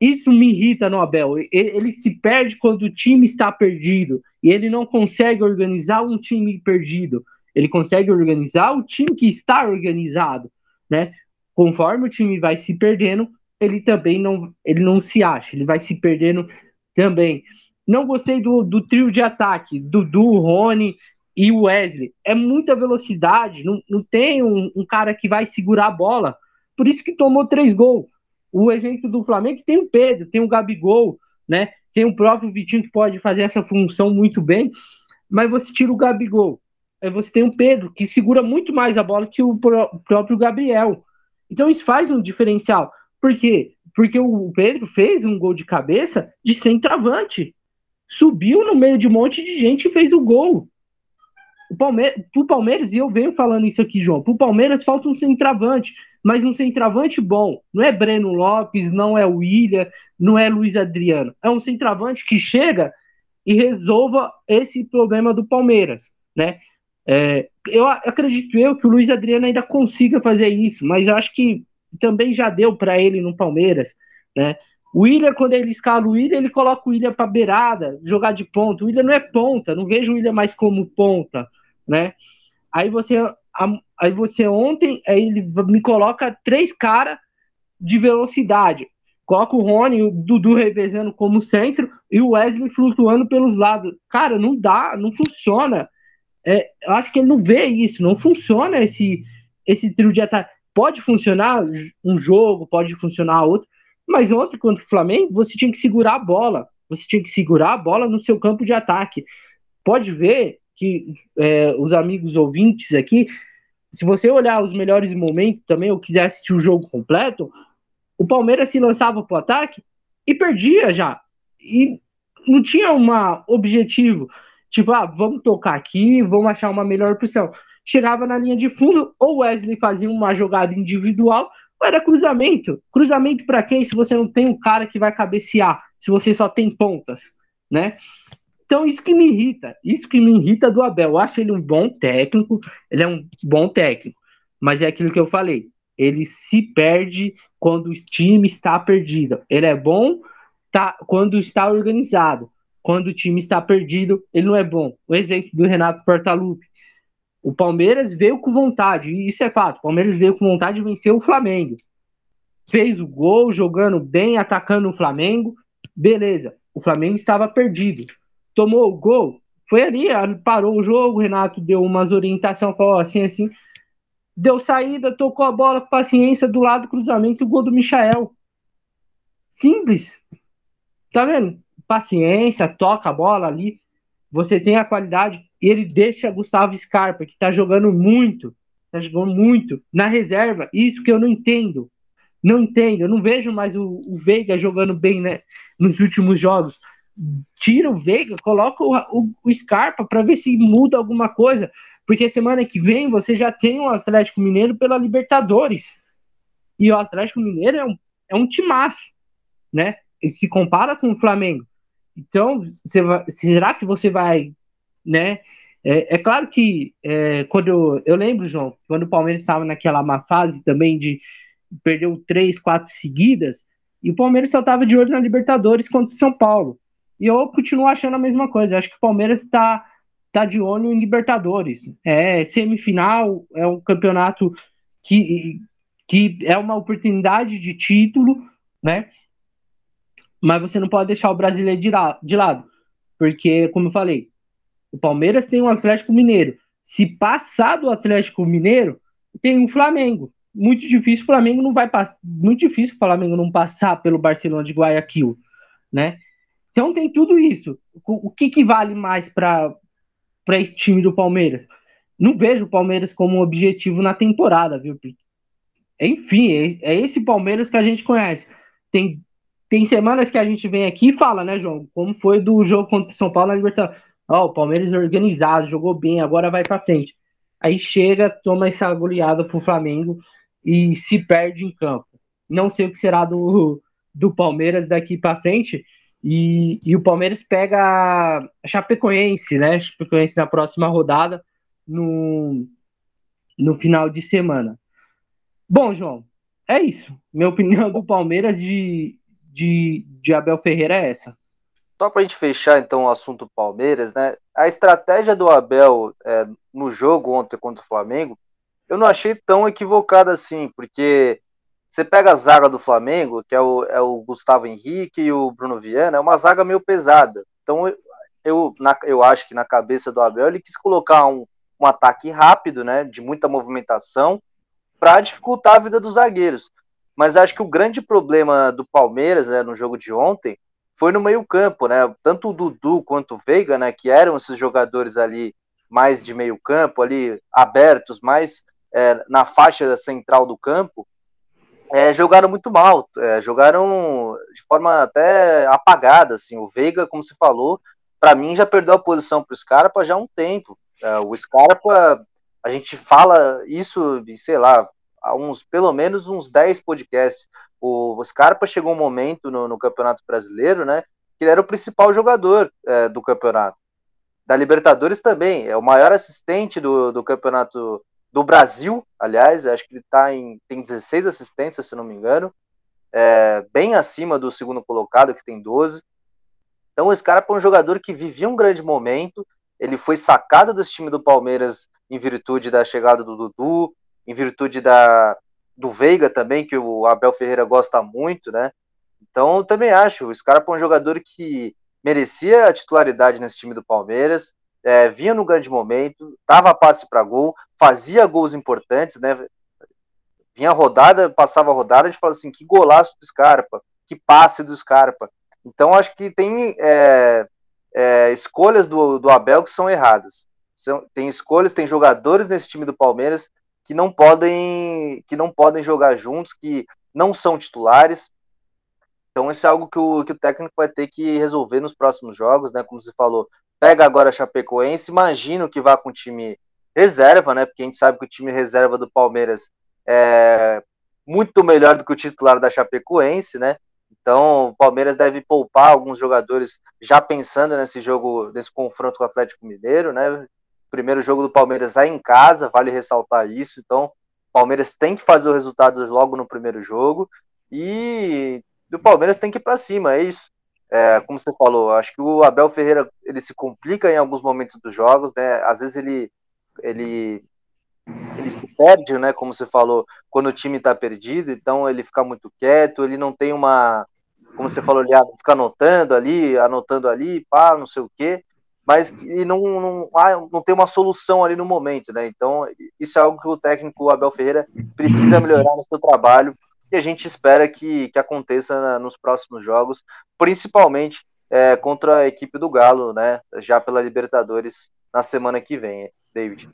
Isso me irrita no Abel. Ele, se perde quando o time está perdido. E ele não consegue organizar um time perdido. Ele consegue organizar o time que está organizado, né? Conforme o time vai se perdendo, ele também não, ele não se acha, ele vai se perdendo também. Não gostei do, do trio de ataque, Dudu, Rony e o Wesley. É muita velocidade, não, não tem um, um, cara que vai segurar a bola. Por isso que tomou três gols. O exemplo do Flamengo tem o Pedro, tem o Gabigol, né? Tem o próprio Vitinho que pode fazer essa função muito bem, mas você tira o Gabigol. Aí você tem o Pedro, que segura muito mais a bola que o próprio Gabriel. Então isso faz um diferencial. Por quê? Porque o Pedro fez um gol de cabeça de centroavante. Subiu no meio de um monte de gente e fez o gol. O Palmeiras, pro Palmeiras, e eu venho falando isso aqui, João, pro Palmeiras falta um centroavante, mas um centroavante bom. Não é Breno Lopes, não é William, não é Luiz Adriano. É um centroavante que chega e resolva esse problema do Palmeiras, né? É, eu acredito eu que o Luiz Adriano ainda consiga fazer isso, mas eu acho que também já deu para ele no Palmeiras, né? O William, quando ele escala o William, ele coloca o William para beirada, jogar de ponta. O William não é ponta, não vejo o William mais como ponta, né? Aí você, aí você ontem, aí ele me coloca três caras de velocidade. Coloca o Rony, o Dudu revezando como centro e o Wesley flutuando pelos lados. Cara, não dá, não funciona. É, eu acho que ele não vê isso, não funciona esse, esse trio de ataque. Pode funcionar um jogo, pode funcionar outro, mas ontem contra o Flamengo, você tinha que segurar a bola. Você tinha que segurar a bola no seu campo de ataque. Pode ver que é, os amigos ouvintes aqui, se você olhar os melhores momentos também, ou quiser assistir o jogo completo, o Palmeiras se lançava para o ataque e perdia já. E não tinha um objetivo, tipo, ah, vamos tocar aqui, vamos achar uma melhor opção chegava na linha de fundo, ou Wesley fazia uma jogada individual, ou era cruzamento. Cruzamento para quem se você não tem um cara que vai cabecear, se você só tem pontas, né? Então isso que me irrita, isso que me irrita do Abel. Eu acho ele um bom técnico, ele é um bom técnico, mas é aquilo que eu falei, ele se perde quando o time está perdido. Ele é bom tá, quando está organizado. Quando o time está perdido, ele não é bom. O exemplo do Renato Portaluppi. O Palmeiras veio com vontade, e isso é fato. O Palmeiras veio com vontade de vencer o Flamengo. Fez o gol, jogando bem, atacando o Flamengo. Beleza. O Flamengo estava perdido. Tomou o gol, foi ali, parou o jogo. O Renato deu umas orientações, falou assim, assim. Deu saída, tocou a bola com paciência do lado do cruzamento, o gol do Michael. Simples. Tá vendo? Paciência, toca a bola ali. Você tem a qualidade e ele deixa Gustavo Scarpa, que está jogando muito, está jogando muito na reserva. Isso que eu não entendo. Não entendo. Eu não vejo mais o, o Veiga jogando bem né, nos últimos jogos. Tira o Veiga, coloca o, o, o Scarpa para ver se muda alguma coisa. Porque semana que vem você já tem o Atlético Mineiro pela Libertadores. E o Atlético Mineiro é um, é um timaço, né? E se compara com o Flamengo. Então, será que você vai né? É, é claro que é, quando eu, eu, lembro, João, quando o Palmeiras estava naquela má fase também de perdeu três, quatro seguidas, e o Palmeiras só estava de olho na Libertadores contra o São Paulo. E eu continuo achando a mesma coisa. Acho que o Palmeiras está tá de olho em Libertadores. É semifinal, é um campeonato que, que é uma oportunidade de título né? Mas você não pode deixar o brasileiro de, de lado, porque, como eu falei, o Palmeiras tem um Atlético Mineiro. Se passar do Atlético Mineiro, tem um Flamengo. Muito difícil o Flamengo não vai passar. Muito difícil o Flamengo não passar pelo Barcelona de Guayaquil, né? Então tem tudo isso. O que, que vale mais para esse time do Palmeiras? Não vejo o Palmeiras como um objetivo na temporada, viu? Enfim, é, é esse Palmeiras que a gente conhece. Tem, tem semanas que a gente vem aqui e fala, né, João? Como foi do jogo contra o São Paulo na Libertadores. Ó, oh, o Palmeiras é organizado, jogou bem, agora vai para frente. Aí chega, toma essa goleada pro Flamengo e se perde em campo. Não sei o que será do, do Palmeiras daqui para frente. E, e, o Palmeiras pega a Chapecoense, né? Chapecoense na próxima rodada, no, no final de semana. Bom, João, é isso. Minha opinião do Palmeiras de, de, de Abel Ferreira é essa. Só para a gente fechar então o assunto Palmeiras, né? A estratégia do Abel é, no jogo ontem contra o Flamengo, eu não achei tão equivocada assim, porque você pega a zaga do Flamengo, que é o, é o Gustavo Henrique e o Bruno Viana, é uma zaga meio pesada. Então eu, eu, na, eu acho que na cabeça do Abel ele quis colocar um, um ataque rápido, né? De muita movimentação, para dificultar a vida dos zagueiros. Mas acho que o grande problema do Palmeiras né, no jogo de ontem foi no meio-campo, né? Tanto o Dudu quanto o Veiga, né? Que eram esses jogadores ali mais de meio-campo, ali abertos, mais é, na faixa central do campo, é, jogaram muito mal, é, jogaram de forma até apagada, assim. O Veiga, como se falou, para mim já perdeu a posição para o Scarpa já há um tempo. É, o Scarpa, a gente fala isso, sei lá, há uns, pelo menos uns 10 podcasts. O Scarpa chegou um momento no, no Campeonato Brasileiro, né, que ele era o principal jogador é, do campeonato. Da Libertadores também, é o maior assistente do, do campeonato do Brasil, aliás, acho que ele tá em, tem 16 assistências, se não me engano, é, bem acima do segundo colocado, que tem 12. Então, o Scarpa é um jogador que vivia um grande momento, ele foi sacado desse time do Palmeiras em virtude da chegada do Dudu, em virtude da, do Veiga também, que o Abel Ferreira gosta muito, né? Então, eu também acho, o Scarpa é um jogador que merecia a titularidade nesse time do Palmeiras, é, vinha no grande momento, dava passe para gol, fazia gols importantes, né? Vinha rodada, passava rodada, a gente fala assim, que golaço do Scarpa, que passe do Scarpa. Então, acho que tem é, é, escolhas do, do Abel que são erradas. São, tem escolhas, tem jogadores nesse time do Palmeiras que não podem que não podem jogar juntos, que não são titulares. Então isso é algo que o, que o técnico vai ter que resolver nos próximos jogos, né? Como você falou, pega agora a Chapecoense, imagino que vá com o time reserva, né? Porque a gente sabe que o time reserva do Palmeiras é muito melhor do que o titular da Chapecoense, né? Então, o Palmeiras deve poupar alguns jogadores já pensando nesse jogo, nesse confronto com o Atlético Mineiro, né? primeiro jogo do Palmeiras é em casa, vale ressaltar isso. Então, o Palmeiras tem que fazer o resultado logo no primeiro jogo e o Palmeiras tem que ir para cima, é isso. É, como você falou, acho que o Abel Ferreira ele se complica em alguns momentos dos jogos, né? Às vezes ele ele ele se perde, né? Como você falou, quando o time está perdido, então ele fica muito quieto, ele não tem uma, como você falou, ele fica anotando ali, anotando ali, pá, não sei o quê mas e não, não, ah, não tem uma solução ali no momento, né? Então, isso é algo que o técnico Abel Ferreira precisa melhorar no seu trabalho e a gente espera que, que aconteça na, nos próximos jogos, principalmente é, contra a equipe do Galo, né? Já pela Libertadores na semana que vem, David.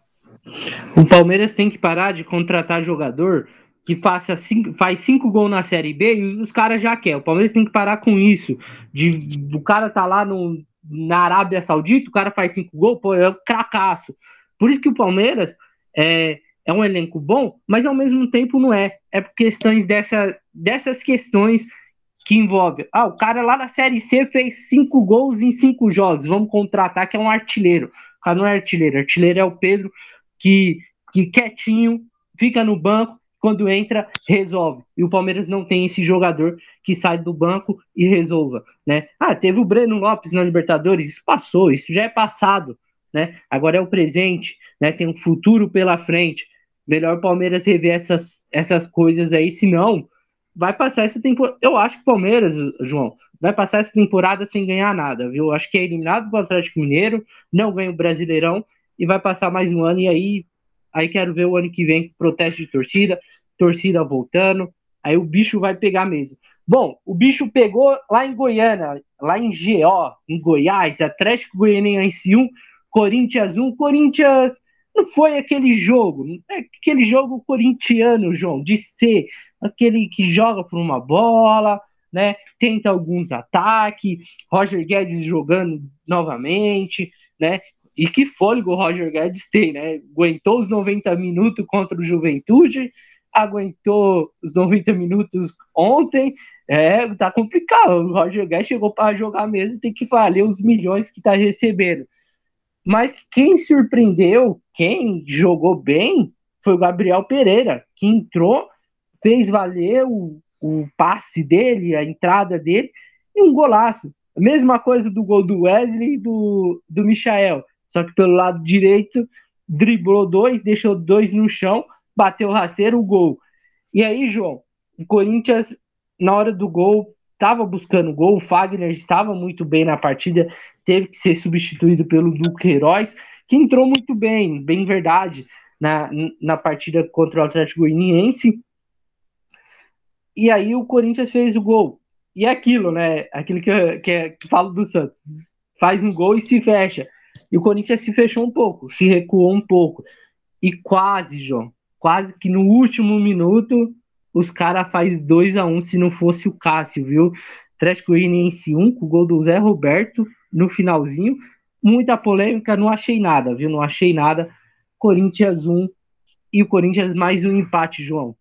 O Palmeiras tem que parar de contratar jogador que faça cinco, faz cinco gols na Série B e os caras já querem. O Palmeiras tem que parar com isso. De, o cara tá lá no, na Arábia Saudita, o cara faz cinco gols, pô, é um cracaço. Por isso que o Palmeiras é, é um elenco bom, mas ao mesmo tempo não é. É por questões dessa, dessas questões que envolvem. Ah, o cara lá na Série C fez cinco gols em cinco jogos, vamos contratar, que é um artilheiro. O cara não é artilheiro, artilheiro é o Pedro, que, que quietinho, fica no banco, quando entra, resolve. E o Palmeiras não tem esse jogador que sai do banco e resolva, né? Ah, teve o Breno Lopes na Libertadores, isso passou, isso já é passado, né? Agora é o presente, né? Tem um futuro pela frente. Melhor o Palmeiras rever essas, essas coisas aí, senão vai passar essa temporada. Eu acho que o Palmeiras, João, vai passar essa temporada sem ganhar nada, viu? Acho que é eliminado do Atlético Mineiro, não ganha o Brasileirão e vai passar mais um ano. E aí, aí quero ver o ano que vem protesto de torcida, torcida voltando. Aí o bicho vai pegar mesmo. Bom, o bicho pegou lá em Goiânia, lá em GO, em Goiás, Atlético Goianiense 1, Corinthians 1. Corinthians não foi aquele jogo, é aquele jogo corintiano, João, de ser aquele que joga por uma bola, né? Tenta alguns ataques, Roger Guedes jogando novamente, né? E que fôlego o Roger Guedes tem, né? Aguentou os 90 minutos contra o Juventude, aguentou os 90 minutos ontem, é, tá complicado. O Roger Guedes chegou para jogar mesmo, tem que valer os milhões que tá recebendo. Mas quem surpreendeu, quem jogou bem, foi o Gabriel Pereira, que entrou, fez valer o, o passe dele, a entrada dele, e um golaço. A mesma coisa do gol do Wesley e do, do Michael, só que pelo lado direito, driblou dois, deixou dois no chão, bateu rasteiro, o gol. E aí, João, o Corinthians, na hora do gol, estava buscando gol, o Fagner estava muito bem na partida, teve que ser substituído pelo Duqueiroz, que entrou muito bem, bem verdade, na, na partida contra o Atlético Goianiense. E aí o Corinthians fez o gol. E é aquilo, né? Aquilo que, que, que falo do Santos. Faz um gol e se fecha. E o Corinthians se fechou um pouco, se recuou um pouco. E quase, João, quase que no último minuto os caras faz 2 a 1 um, se não fosse o Cássio, viu? Atlético Goianiense 1 com o gol do Zé Roberto no finalzinho. Muita polêmica, não achei nada, viu? Não achei nada. Corinthians 1 e o Corinthians mais um empate, João.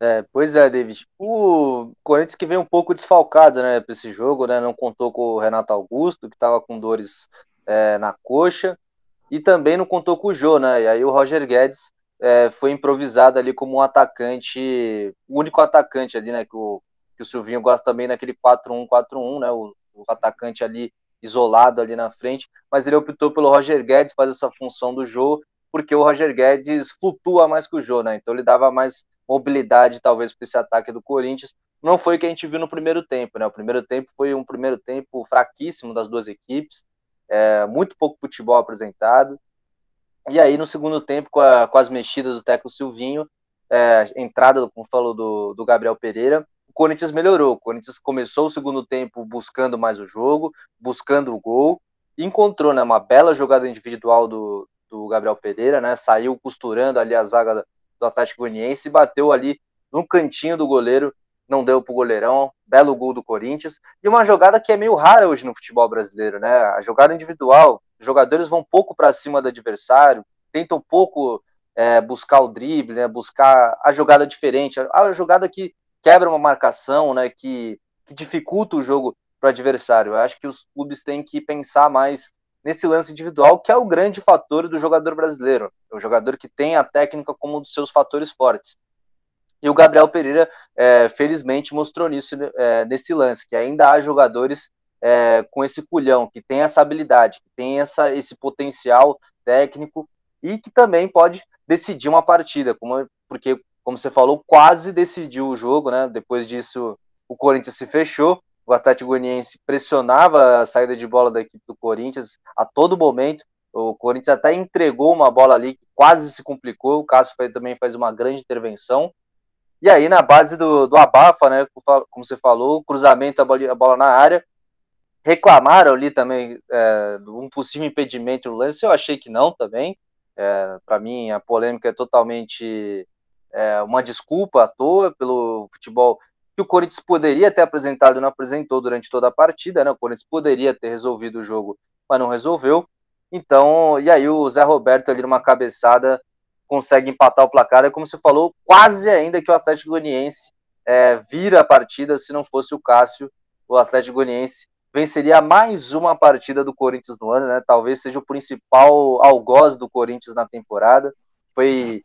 É, pois é, David. O Corinthians que veio um pouco desfalcado, né, para esse jogo, né? Não contou com o Renato Augusto, que estava com dores é, na coxa, e também não contou com o Jô, né? E aí o Roger Guedes é, foi improvisado ali como um atacante, o único atacante ali, né? Que o, que o Silvinho gosta também naquele 4-1-4-1, né? O, o, atacante ali isolado ali na frente, mas ele optou pelo Roger Guedes fazer essa função do Jô, porque o Roger Guedes flutua mais que o Jô, né? Então ele dava mais mobilidade, talvez, para esse ataque do Corinthians. Não foi o que a gente viu no primeiro tempo, né? O primeiro tempo foi um primeiro tempo fraquíssimo das duas equipes, é, muito pouco futebol apresentado. E aí, no segundo tempo, com, a, com as mexidas do técnico Silvinho, é, entrada, como falou, do, do Gabriel Pereira, o Corinthians melhorou. O Corinthians começou o segundo tempo buscando mais o jogo, buscando o gol, encontrou né, uma bela jogada individual do, do Gabriel Pereira, né? Saiu costurando ali a zaga do Atlético Goianiense e bateu ali no cantinho do goleiro, não deu pro goleirão, belo gol do Corinthians, e uma jogada que é meio rara hoje no futebol brasileiro, né? A jogada individual, os jogadores vão pouco para cima do adversário, tentam pouco é, buscar o drible, né, buscar a jogada diferente, a, a, jogada que quebra uma marcação, né, que, que dificulta o jogo para o adversário. Eu acho que os clubes têm que pensar mais nesse lance individual, que é o grande fator do jogador brasileiro, o jogador que tem a técnica como um dos seus fatores fortes. E o Gabriel Pereira, é, felizmente, mostrou nisso é, nesse lance, que ainda há jogadores é, com esse culhão, que tem essa habilidade, que tem essa, esse potencial técnico e que também pode decidir uma partida, como, porque, como você falou, quase decidiu o jogo, né? Depois disso, o Corinthians se fechou, o Atlético Goianiense pressionava a saída de bola da equipe do Corinthians a todo momento. O Corinthians até entregou uma bola ali que quase se complicou. O Cássio também faz uma grande intervenção. E aí, na base do, do abafa, né? Como você falou, cruzamento, a bola, a bola na área reclamaram ali também é, um possível impedimento no lance, eu achei que não também. É, Para mim, a polêmica é totalmente é, uma desculpa à toa pelo futebol que o Corinthians poderia ter apresentado e não apresentou durante toda a partida, né? O Corinthians poderia ter resolvido o jogo, mas não resolveu. Então, e aí o Zé Roberto ali numa cabeçada consegue empatar o placar, é como você falou, quase ainda que o Atlético Goianiense é, vira a partida, se não fosse o Cássio, o Atlético Goianiense venceria mais uma partida do Corinthians no ano, né? Talvez seja o principal algoz do Corinthians na temporada. Foi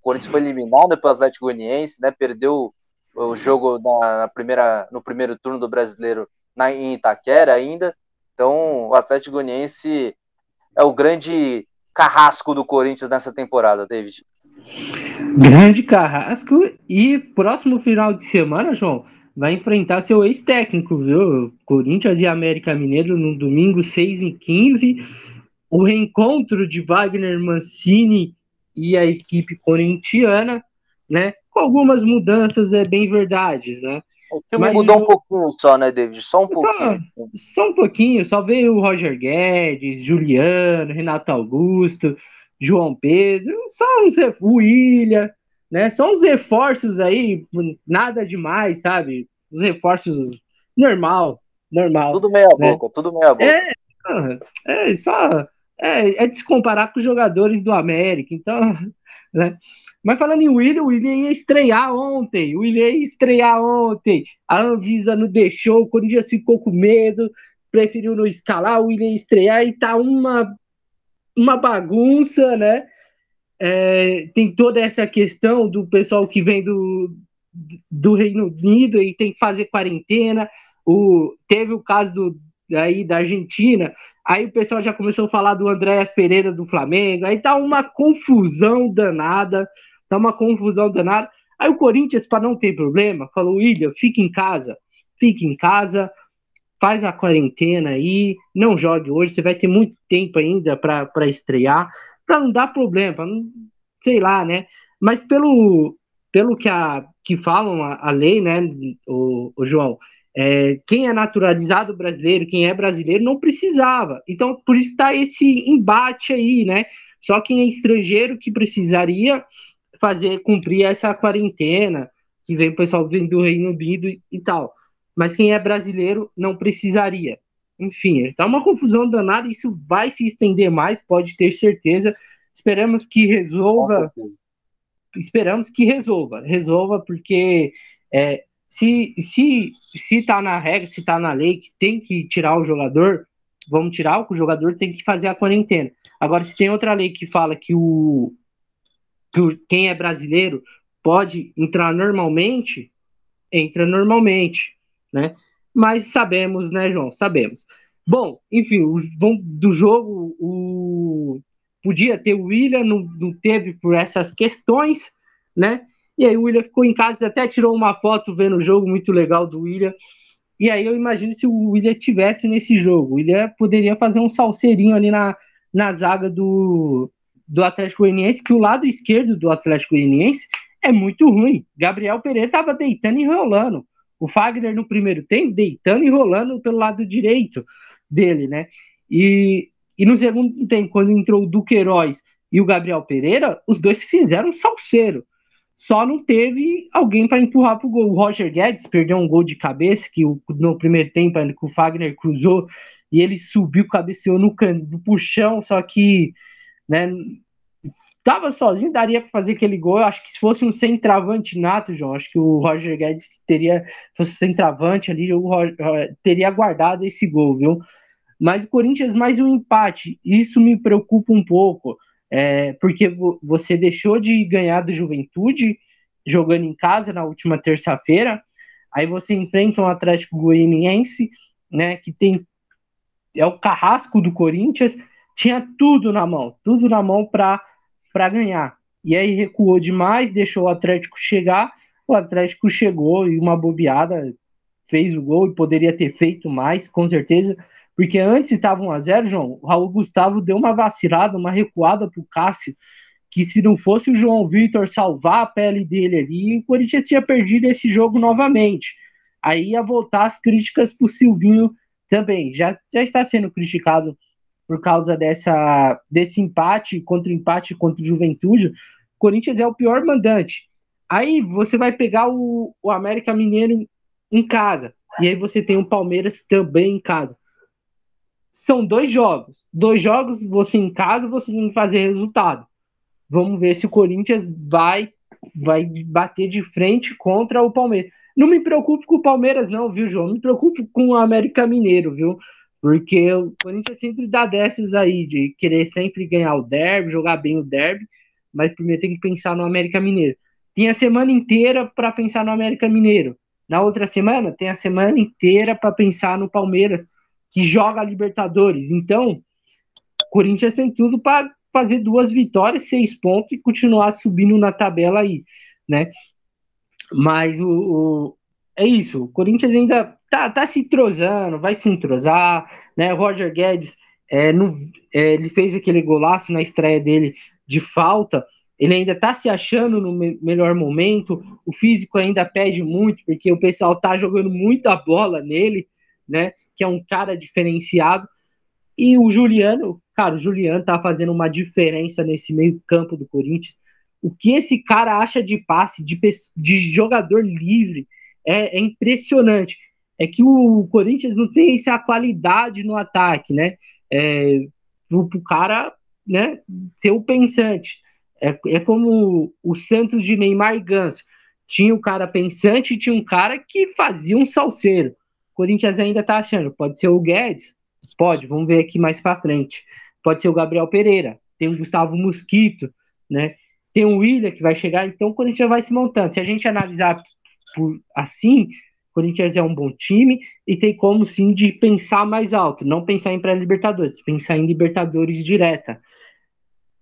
o Corinthians foi eliminado pelo Atlético Goianiense, né? Perdeu o jogo na, na, primeira no primeiro turno do Brasileiro na em Itaquera ainda. Então, o Atlético Goianiense é o grande carrasco do Corinthians nessa temporada, David. Grande Carrasco e próximo final de semana, João, vai enfrentar seu ex-técnico, viu? Corinthians e América Mineiro no domingo 6 e 15. O reencontro de Wagner Mancini e a equipe corintiana, né? Com algumas mudanças, é bem verdade, né? O time Mas mudou um pouquinho só, né, David? Só um pouquinho. Só, só um pouquinho, só veio o Roger Guedes, Juliano, Renato Augusto, João Pedro, só o William, né? São os reforços aí, nada demais, sabe? Os reforços normal, normal. Tudo meia né? boca, tudo meia boca. É, é só é, é de se comparar com os jogadores do América, então, né? Mas falando em William, o William ia estrear ontem. O William ia estrear ontem. A Anvisa não deixou, o Corinthians ficou com medo, preferiu não escalar, o William ia estrear e tá uma uma bagunça, né? É, tem toda essa questão do pessoal que vem do, do Reino Unido e tem que fazer quarentena. O, teve o caso do, aí da Argentina, aí o pessoal já começou a falar do Andréas Pereira do Flamengo, aí tá uma confusão danada, tá uma confusão danada. Aí o Corinthians, para não ter problema, falou: William, fique em casa, fique em casa, faz a quarentena aí, não jogue hoje, você vai ter muito tempo ainda para estrear, para não dar problema, não, sei lá, né? Mas pelo, pelo que, a, que falam a, a lei, né, o, o João, é, quem é naturalizado brasileiro, quem é brasileiro, não precisava. Então, por isso está esse embate aí, né? Só quem é estrangeiro que precisaria fazer cumprir essa quarentena, que vem o pessoal vem do Reino Unido e tal mas quem é brasileiro não precisaria. Enfim, tá uma confusão danada, isso vai se estender mais, pode ter certeza. Esperamos que resolva. Esperamos que resolva, resolva, porque é, se, se, se tá na regra, se tá na lei que tem que tirar o jogador, vamos tirar, o jogador tem que fazer a quarentena. Agora, se tem outra lei que fala que o, que o quem é brasileiro pode entrar normalmente, entra normalmente né? Mas sabemos, né, João? Sabemos. Bom, enfim, o, do jogo, o, podia ter o William, não, não teve por essas questões, né? E aí o William ficou em casa, até tirou uma foto vendo o jogo muito legal do William. E aí eu imagino se o William tivesse nesse jogo, o William poderia fazer um salseirinho ali na, na zaga do, do Atlético Goianiense, que o lado esquerdo do Atlético Goianiense é muito ruim. Gabriel Pereira estava deitando e enrolando. O Fagner no primeiro tempo deitando e rolando pelo lado direito dele, né? E, e no segundo tempo, quando entrou o Duqueiroz e o Gabriel Pereira, os dois fizeram salseiro. Só não teve alguém para empurrar para o gol. O Roger Guedes perdeu um gol de cabeça, que no primeiro tempo, que o Fagner cruzou, e ele subiu, cabeceou no, can, no puxão, só que né, tava sozinho, daria para fazer aquele gol. Eu acho que se fosse um centroavante nato, João, acho que o Roger Guedes teria, se fosse centroavante ali, o Roger, teria guardado esse gol, viu? Mas o Corinthians mais um empate, isso me preocupa um pouco, é, porque você deixou de ganhar do Juventude jogando em casa na última terça-feira, aí você enfrenta um Atlético Goianiense, né, que tem é o carrasco do Corinthians, tinha tudo na mão, tudo na mão para para ganhar. E aí recuou demais, deixou o Atlético chegar. O Atlético chegou e uma bobeada fez o gol e poderia ter feito mais, com certeza. Porque antes estava 1x0, João. O Raul Gustavo deu uma vacilada, uma recuada para o Cássio. Que se não fosse o João Vitor salvar a pele dele ali, o Corinthians tinha perdido esse jogo novamente. Aí ia voltar as críticas para o Silvinho também. Já, já está sendo criticado por causa dessa, desse empate contra o empate contra o Juventude, o Corinthians é o pior mandante. Aí você vai pegar o, o América Mineiro em casa, e aí você tem o Palmeiras também em casa. São dois jogos. Dois jogos, você em casa, você tem que fazer resultado. Vamos ver se o Corinthians vai vai bater de frente contra o Palmeiras. Não me preocupe com o Palmeiras, não, viu, João? Me preocupe com o América Mineiro, viu? Porque o Corinthians sempre dá dessas aí, de querer sempre ganhar o derby, jogar bem o derby, mas primeiro tem que pensar no América Mineiro. Tem a semana inteira para pensar no América Mineiro. Na outra semana, tem a semana inteira para pensar no Palmeiras, que joga a Libertadores. Então, o Corinthians tem tudo para fazer duas vitórias, seis pontos e continuar subindo na tabela aí, né? Mas o, o é isso, o Corinthians ainda tá, tá se entrosando, vai se entrosar, né? Roger Guedes, é, no, é, ele fez aquele golaço na estreia dele de falta, ele ainda tá se achando no me melhor momento, o físico ainda pede muito, porque o pessoal tá jogando muita bola nele, né? Que é um cara diferenciado. E o Juliano, cara, o Juliano tá fazendo uma diferença nesse meio campo do Corinthians. O que esse cara acha de passe, de, de jogador livre, é, é impressionante. É que o Corinthians não tem essa qualidade no ataque, né? É, pro, pro cara né, ser o pensante. É, é como o Santos de Neymar e Ganso. Tinha o cara pensante e tinha um cara que fazia um salseiro. O Corinthians ainda tá achando, pode ser o Guedes? Pode, vamos ver aqui mais para frente. Pode ser o Gabriel Pereira, tem o Gustavo Mosquito, né? Tem o William que vai chegar, então o Corinthians vai se montando. Se a gente analisar por, assim, Corinthians é um bom time e tem como sim de pensar mais alto, não pensar em pré-libertadores, pensar em Libertadores direta.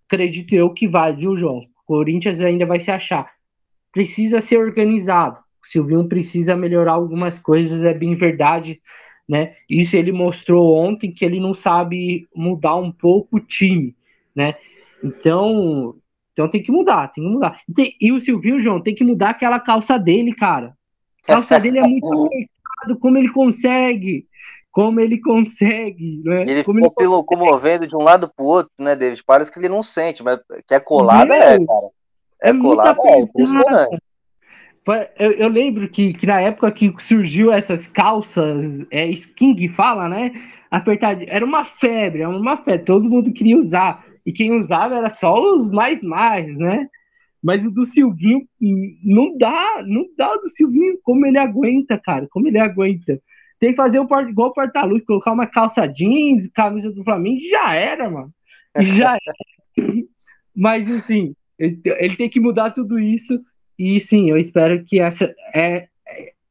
Acredito eu que vai, viu, João? O Corinthians ainda vai se achar. Precisa ser organizado. O Silvinho precisa melhorar algumas coisas, é bem verdade, né? Isso ele mostrou ontem que ele não sabe mudar um pouco o time, né? Então, então tem que mudar, tem que mudar. E, tem, e o Silvinho, João, tem que mudar aquela calça dele, cara. A calça dele é muito apertado, como ele consegue? Como ele consegue, né? Ele como ficou se locomovendo de um lado pro outro, né, David? Parece que ele não sente, mas que é colada, é, cara. É, é colada, é impressionante. Eu, eu, lembro que, que na época que surgiu essas calças, é skin fala, né? Apertadinho, era uma febre, era uma febre, todo mundo queria usar e quem usava era só os mais mais, né? Mas o do Silvinho não dá, não dá do Silvinho como ele aguenta, cara, como ele aguenta. Tem que fazer o igual o porta-luz, colocar uma calça jeans, camisa do Flamengo, já era, mano. Já era. Mas enfim, ele, ele, tem que mudar tudo isso. E sim, eu espero que essa é,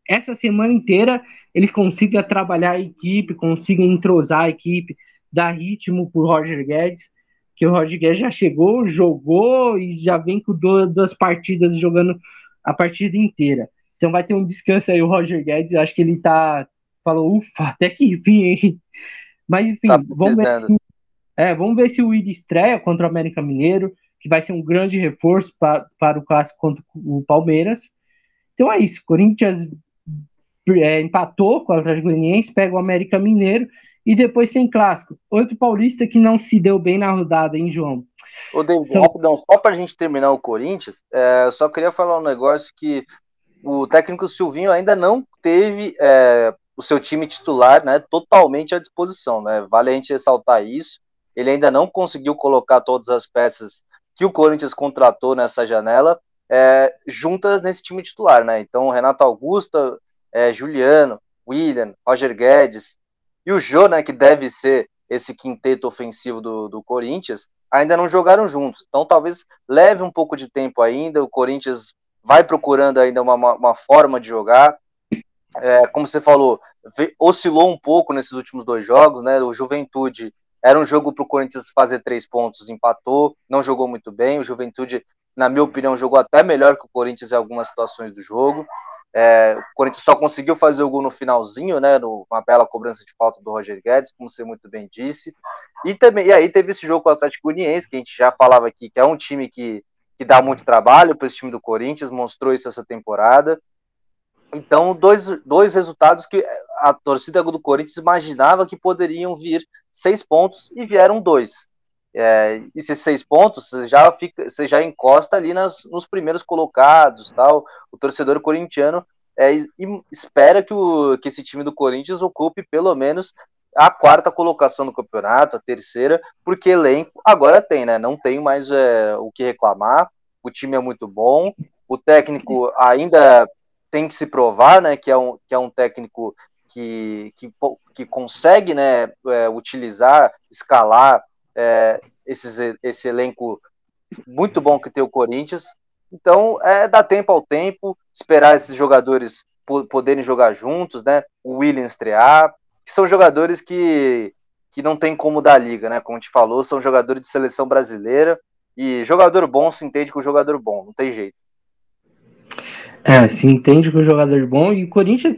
essa semana inteira ele consiga trabalhar a equipe, consiga entrosar a equipe, dar ritmo pro Roger Guedes que o Rodrigues já chegou, jogou e já vem com duas partidas jogando a partida inteira. Então vai ter um descanso aí o Roger Guedes, acho que ele tá falou, ufa, até que enfim, hein? Mas enfim, tá vamos ver se é, vamos ver se o Ida estreia contra o América Mineiro, que vai ser um grande reforço pra, para o clássico contra o Palmeiras. Então é isso, Corinthians é, empatou com o Atlético Goianiense, pega o América Mineiro e depois tem clássico. Outro paulista que não se deu bem na rodada, hein, João? Ô, David, São... rapidão, só pra gente terminar o Corinthians, é, eu só queria falar um negócio que o técnico Silvinho ainda não teve é, o seu time titular né, totalmente à disposição. Né? Vale a gente ressaltar isso. Ele ainda não conseguiu colocar todas as peças que o Corinthians contratou nessa janela é, juntas nesse time titular. Né? Então, Renato Augusto, é, Juliano, William, Roger Guedes, e o Jô, né, que deve ser esse quinteto ofensivo do, do Corinthians, ainda não jogaram juntos. Então talvez leve um pouco de tempo ainda. O Corinthians vai procurando ainda uma, uma, forma de jogar. É, como você falou, oscilou um pouco nesses últimos dois jogos, né? O Juventude era um jogo para o Corinthians fazer três pontos, empatou, não jogou muito bem. O Juventude, na minha opinião, jogou até melhor que o Corinthians em algumas situações do jogo. É, o Corinthians só conseguiu fazer o gol no finalzinho, né? Uma bela cobrança de falta do Roger Guedes, como você muito bem disse. E também, e aí teve esse jogo com o Atlético Uniense, que a gente já falava aqui, que é um time que, que dá muito trabalho para esse time do Corinthians, mostrou isso essa temporada. Então, dois, dois resultados que a torcida do Corinthians imaginava que poderiam vir seis pontos e vieram dois. É, esses seis pontos você já fica, você já encosta ali nas, nos primeiros colocados, tal. O torcedor corintiano é, espera que, o, que esse time do Corinthians ocupe pelo menos a quarta colocação no campeonato, a terceira, porque elenco agora tem, né? Não tem mais é, o que reclamar. O time é muito bom. O técnico ainda tem que se provar, né? Que é um, que é um técnico que, que, que consegue, né? É, utilizar, escalar é, esses, esse elenco muito bom que tem o Corinthians. Então, é dar tempo ao tempo, esperar esses jogadores poderem jogar juntos, né? O William estrear, que são jogadores que, que não tem como dar liga, né? Como a gente falou, são jogadores de seleção brasileira e jogador bom se entende com jogador bom, não tem jeito. É, se entende com jogador bom e o Corinthians,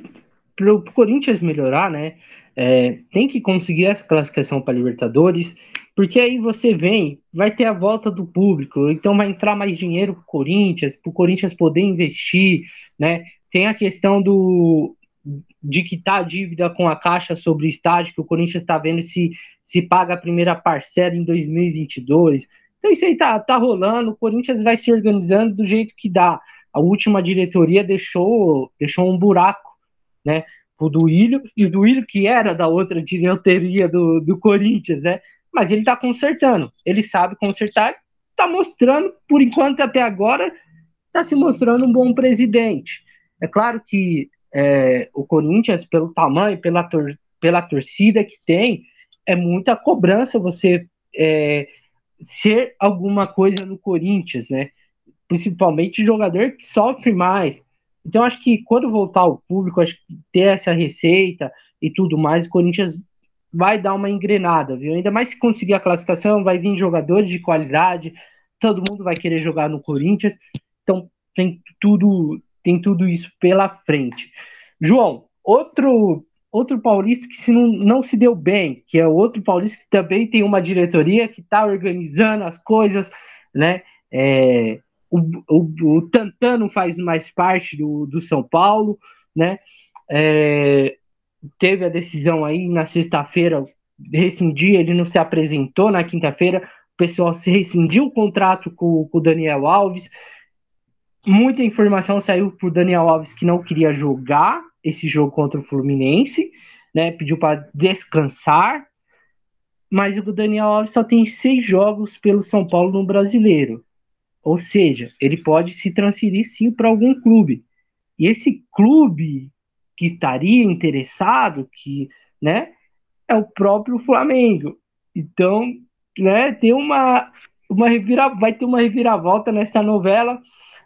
para o Corinthians melhorar, né? É, tem que conseguir essa classificação para Libertadores, porque aí você vem, vai ter a volta do público, então vai entrar mais dinheiro para o Corinthians, para o Corinthians poder investir, né? Tem a questão do de quitar a dívida com a Caixa sobre o estádio, que o Corinthians está vendo se, se paga a primeira parcela em 2022. Então isso aí tá, tá rolando, o Corinthians vai se organizando do jeito que dá. A última diretoria deixou, deixou um buraco, né? O do Ilho, e o do Ilho que era da outra diretoria do, do Corinthians, né? Mas ele tá consertando, ele sabe consertar, tá mostrando, por enquanto até agora, tá se mostrando um bom presidente. É claro que é, o Corinthians, pelo tamanho, pela, tor pela torcida que tem, é muita cobrança você é, ser alguma coisa no Corinthians, né? Principalmente jogador que sofre mais. Então, acho que quando voltar o público, acho que ter essa receita e tudo mais, o Corinthians vai dar uma engrenada, viu? Ainda mais se conseguir a classificação, vai vir jogadores de qualidade, todo mundo vai querer jogar no Corinthians. Então, tem tudo tem tudo isso pela frente. João, outro outro paulista que se não, não se deu bem, que é outro paulista que também tem uma diretoria que está organizando as coisas, né? É, o, o, o Tantano faz mais parte do, do São Paulo, né? É, teve a decisão aí na sexta-feira rescindir, ele não se apresentou na quinta-feira, o pessoal se rescindiu o contrato com o Daniel Alves, muita informação saiu por Daniel Alves que não queria jogar esse jogo contra o Fluminense, né? Pediu para descansar. Mas o Daniel Alves só tem seis jogos pelo São Paulo no Brasileiro. Ou seja, ele pode se transferir sim para algum clube. E esse clube que estaria interessado, que, né, é o próprio Flamengo. Então, né, tem uma, uma revira, vai ter uma reviravolta nessa novela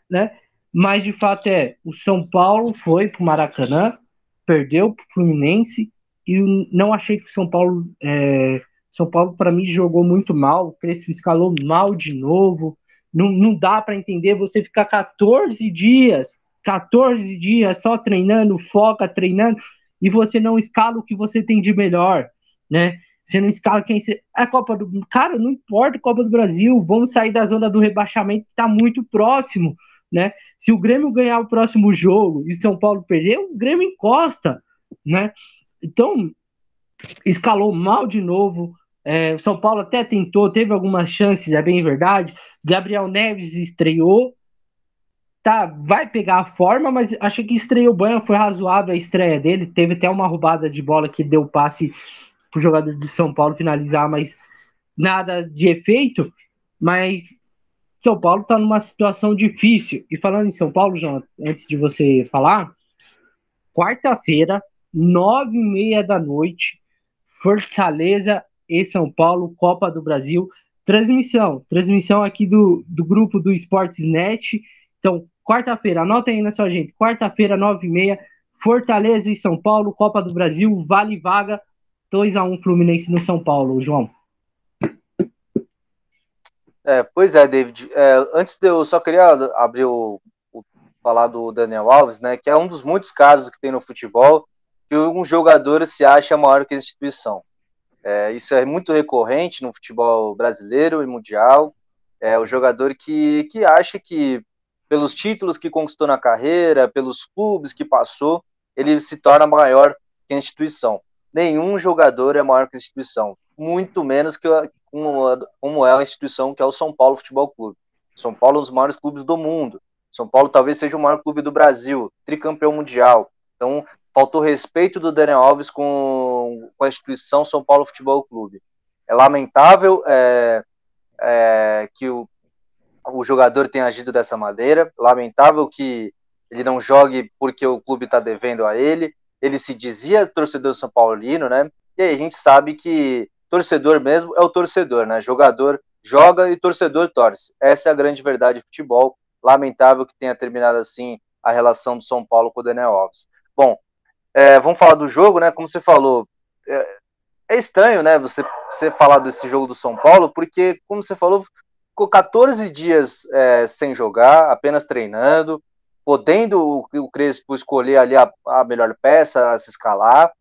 né? Mas de fato é, o São Paulo foi para o Maracanã, perdeu para o Fluminense e não achei que o São Paulo, é, São Paulo para mim jogou muito mal, o Crespo escalou mal de novo. Não, não dá para entender você ficar 14 dias, 14 dias só treinando, foca treinando e você não escala o que você tem de melhor, né? Você não escala quem você. É a Copa do. Cara, não importa Copa do Brasil, vamos sair da zona do rebaixamento que está muito próximo né? Se o Grêmio ganhar o próximo jogo e São Paulo perder, o Grêmio encosta, né? Então, escalou mal de novo. É, São Paulo até tentou, teve algumas chances, é bem verdade. Gabriel Neves estreou, tá, vai pegar a forma, mas achei que estreou bem, foi razoável a estreia dele. Teve até uma roubada de bola que deu passe pro jogador de São Paulo finalizar, mas nada de efeito. Mas são Paulo está numa situação difícil. E falando em São Paulo, João, antes de você falar, quarta-feira, nove e meia da noite, Fortaleza e São Paulo, Copa do Brasil, transmissão, transmissão aqui do, do grupo do Sportsnet. Então, quarta-feira, anota aí na sua gente, quarta-feira, nove e meia, Fortaleza e São Paulo, Copa do Brasil, vale vaga, 2 a 1 Fluminense no São Paulo, João. É, pois é, David. É, antes de eu só queria abrir o, o, falar do Daniel Alves, né? Que é um dos muitos casos que tem no futebol que um jogador se acha maior que a instituição. É, isso é muito recorrente no futebol brasileiro e mundial. É o jogador que, que acha que pelos títulos que conquistou na carreira, pelos clubes que passou, ele se torna maior que a instituição. Nenhum jogador é maior que a instituição, muito menos que, como, é a instituição que é o São Paulo Futebol Clube. São Paulo é um dos maiores clubes do mundo. São Paulo talvez seja o maior clube do Brasil, tricampeão mundial. Então, faltou respeito do Daniel Alves com, com a instituição São Paulo Futebol Clube. É lamentável é, é, que o, o jogador tenha agido dessa maneira, lamentável que ele não jogue porque o clube está devendo a ele. Ele se dizia torcedor São Paulino, né? E aí a gente sabe que torcedor mesmo é o torcedor, né? Jogador joga e torcedor torce. Essa é a grande verdade do futebol. Lamentável que tenha terminado assim a relação do São Paulo com o Daniel Alves. Bom, é, vamos falar do jogo, né? Como você falou, é, é estranho, né, você, você falar desse jogo do São Paulo, porque, como você falou, ficou 14 dias é, sem jogar, apenas treinando, podendo o, o Crespo escolher ali a, a melhor peça, a se escalar,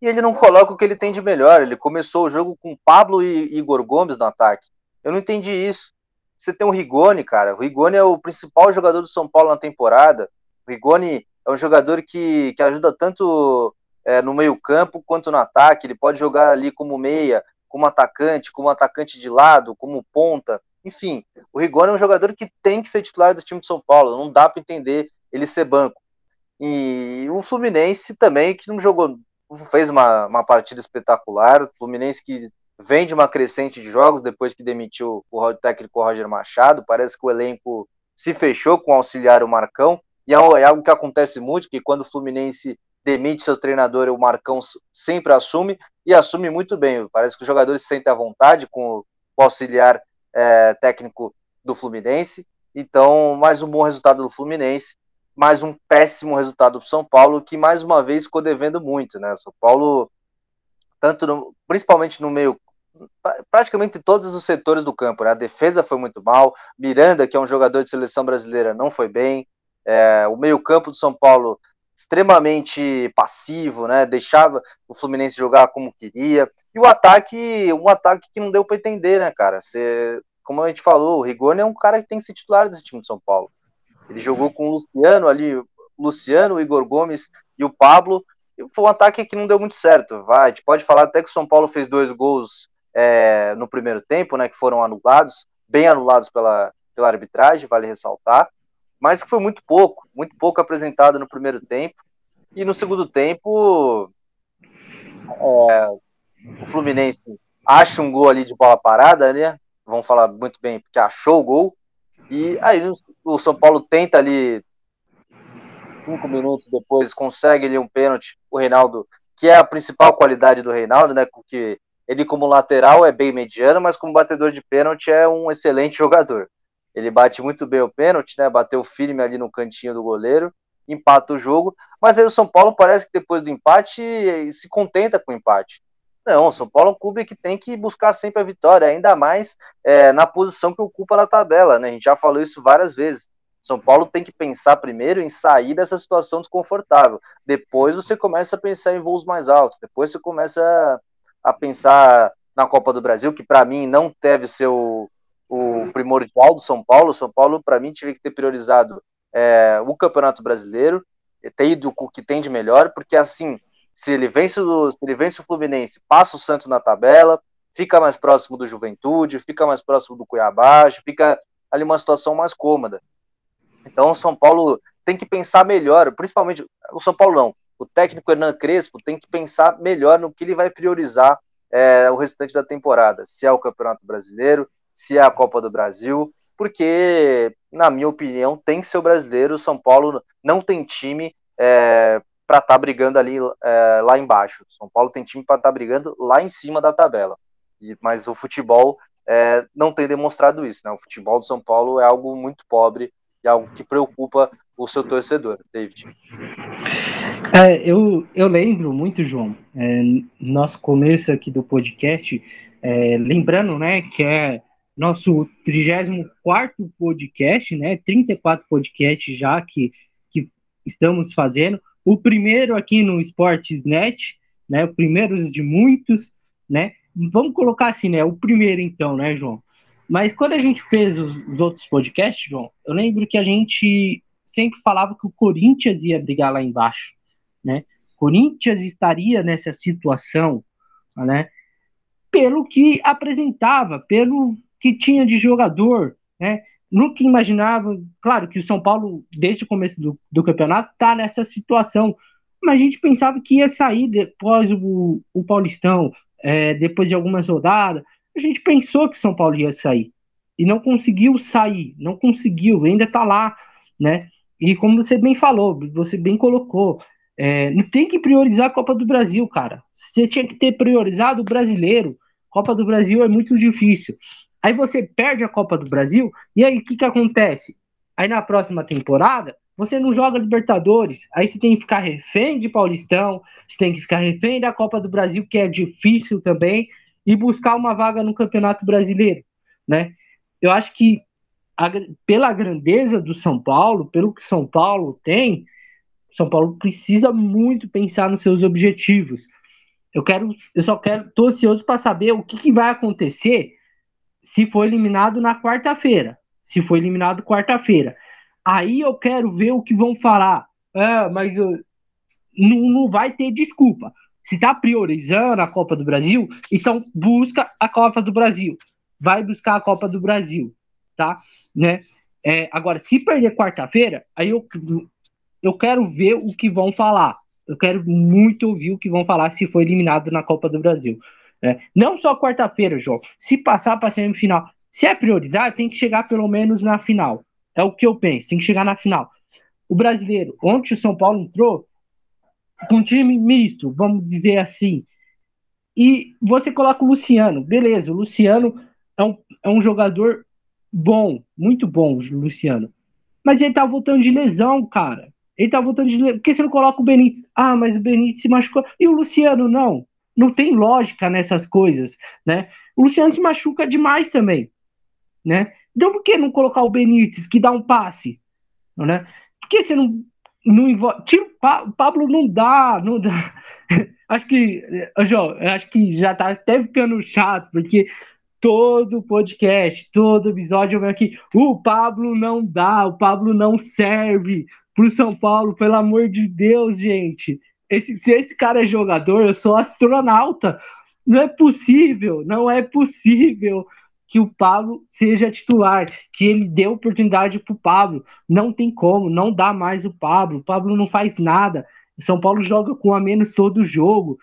e ele não coloca o que ele tem de melhor. Ele começou o jogo com Pablo e Igor Gomes no ataque. Eu não entendi isso. Você tem o Rigoni, cara. O Rigoni é o principal jogador do São Paulo na temporada. O Rigoni é um jogador que, que ajuda tanto é, no meio-campo quanto no ataque. Ele pode jogar ali como meia, como atacante, como atacante de lado, como ponta. Enfim, o Rigoni é um jogador que tem que ser titular desse time de São Paulo. Não dá para entender ele ser banco. E o Fluminense também, que não jogou, fez uma, uma partida espetacular. O Fluminense que vem de uma crescente de jogos depois que demitiu o técnico Roger Machado. Parece que o elenco se fechou com o auxiliar o Marcão. E é, é algo que acontece muito, que quando o Fluminense demite seu treinador, o Marcão sempre assume e assume muito bem. Parece que os jogadores se sentem à vontade com o auxiliar é, técnico do Fluminense. Então, mais um bom resultado do Fluminense, mais um péssimo resultado do São Paulo, que mais uma vez ficou devendo muito, né? São Paulo, tanto no, principalmente no meio, praticamente todos os setores do campo, né? A defesa foi muito mal, Miranda, que é um jogador de seleção brasileira, não foi bem. É, o meio-campo do São Paulo extremamente passivo, né? Deixava o Fluminense jogar como queria. E o ataque, um ataque que não deu para entender, né, cara? Você, como a gente falou, o Rigoni é um cara que tem que ser titular desse time de São Paulo. Ele jogou com o Luciano ali, Luciano, o Igor Gomes e o Pablo. E foi um ataque que não deu muito certo. Vai, a gente pode falar até que o São Paulo fez dois gols é, no primeiro tempo, né? Que foram anulados, bem anulados pela, pela arbitragem, vale ressaltar mas que foi muito pouco, muito pouco apresentado no primeiro tempo. E no segundo tempo, é, o Fluminense acha um gol ali de bola parada, né? Vamos falar muito bem, porque achou o gol. E aí o São Paulo tenta ali, cinco minutos depois, consegue ali um pênalti. O Reinaldo, que é a principal qualidade do Reinaldo, né? Porque ele, como lateral, é bem mediano, mas como batedor de pênalti, é um excelente jogador. Ele bate muito bem o pênalti, né? Bateu firme ali no cantinho do goleiro, empata o jogo. Mas aí o São Paulo parece que depois do empate se contenta com o empate. Não, São Paulo é um clube que tem que buscar sempre a vitória, ainda mais é, na posição que ocupa na tabela, né? A gente já falou isso várias vezes. São Paulo tem que pensar primeiro em sair dessa situação desconfortável. Depois você começa a pensar em voos mais altos. Depois você começa a pensar na Copa do Brasil, que para mim não deve ser o, o primordial do São Paulo. São Paulo, para mim, tive que ter priorizado é, o Campeonato Brasileiro, ter ido o que tem de melhor, porque assim, se ele vence o, se ele vence o Fluminense, passa o Santos na tabela, fica mais próximo do Juventude, fica mais próximo do Cuiabá, fica ali uma situação mais cômoda. Então o São Paulo tem que pensar melhor, principalmente o São Paulo não, o técnico Hernan Crespo tem que pensar melhor no que ele vai priorizar é, o restante da temporada, se é o Campeonato Brasileiro, se é a Copa do Brasil, porque, na minha opinião, tem que ser o brasileiro. O São Paulo não tem time é, para estar tá brigando ali é, lá embaixo. São Paulo tem time para estar tá brigando lá em cima da tabela. E, mas o futebol é, não tem demonstrado isso. Né? O futebol do São Paulo é algo muito pobre e algo que preocupa o seu torcedor, David. É, eu, eu lembro muito, João, é, nosso começo aqui do podcast, é, lembrando né, que é nosso 34 podcast, né? 34 podcasts já que, que estamos fazendo. O primeiro aqui no Sportsnet, né? O primeiro de muitos, né? Vamos colocar assim, né? O primeiro então, né, João? Mas quando a gente fez os, os outros podcasts, João, eu lembro que a gente sempre falava que o Corinthians ia brigar lá embaixo, né? Corinthians estaria nessa situação, né? Pelo que apresentava, pelo que tinha de jogador, né? Nunca imaginava, claro que o São Paulo, desde o começo do, do campeonato, está nessa situação, mas a gente pensava que ia sair depois o, o Paulistão, é, depois de algumas rodadas, a gente pensou que o São Paulo ia sair, e não conseguiu sair, não conseguiu, ainda está lá, né? E como você bem falou, você bem colocou, é, tem que priorizar a Copa do Brasil, cara. Você tinha que ter priorizado o brasileiro. Copa do Brasil é muito difícil. Aí você perde a Copa do Brasil, e aí o que, que acontece? Aí na próxima temporada, você não joga Libertadores, aí você tem que ficar refém de Paulistão, você tem que ficar refém da Copa do Brasil, que é difícil também, e buscar uma vaga no Campeonato Brasileiro, né? Eu acho que a, pela grandeza do São Paulo, pelo que São Paulo tem, São Paulo precisa muito pensar nos seus objetivos. Eu quero, eu só quero, tô ansioso para saber o que, que vai acontecer se for eliminado na quarta-feira. Se for eliminado quarta-feira. Aí eu quero ver o que vão falar. Ah, mas eu, não, não vai ter desculpa. Se está priorizando a Copa do Brasil, então busca a Copa do Brasil. Vai buscar a Copa do Brasil, tá? Né? É, agora, se perder quarta-feira, aí eu, eu quero ver o que vão falar. Eu quero muito ouvir o que vão falar se for eliminado na Copa do Brasil. É, não só quarta-feira, João. Se passar para semifinal, se é prioridade, tem que chegar pelo menos na final. É o que eu penso, tem que chegar na final. O brasileiro, ontem o São Paulo entrou com um time misto, vamos dizer assim. E você coloca o Luciano, beleza, o Luciano é um, é um jogador bom, muito bom, o Luciano. Mas ele tá voltando de lesão, cara. Ele tá voltando de lesão. Por que você não coloca o Benítez? Ah, mas o Benítez se machucou. E o Luciano, não. Não tem lógica nessas coisas, né? O Luciano se machuca demais também, né? Então por que não colocar o Benítez, que dá um passe? Né? Por que você não. não envolve... Tira o, pa... Pablo não dá, não dá. acho que. João, acho que já tá até ficando chato, porque todo podcast, todo episódio eu venho aqui. O Pablo não dá, o Pablo não serve pro São Paulo, pelo amor de Deus, gente. Esse, se esse cara é jogador, eu sou astronauta. Não é possível, não é possível que o Pablo seja titular, que ele dê oportunidade para o Pablo. Não tem como, não dá mais o Pablo. O Pablo não faz nada. O São Paulo joga com a menos todo jogo.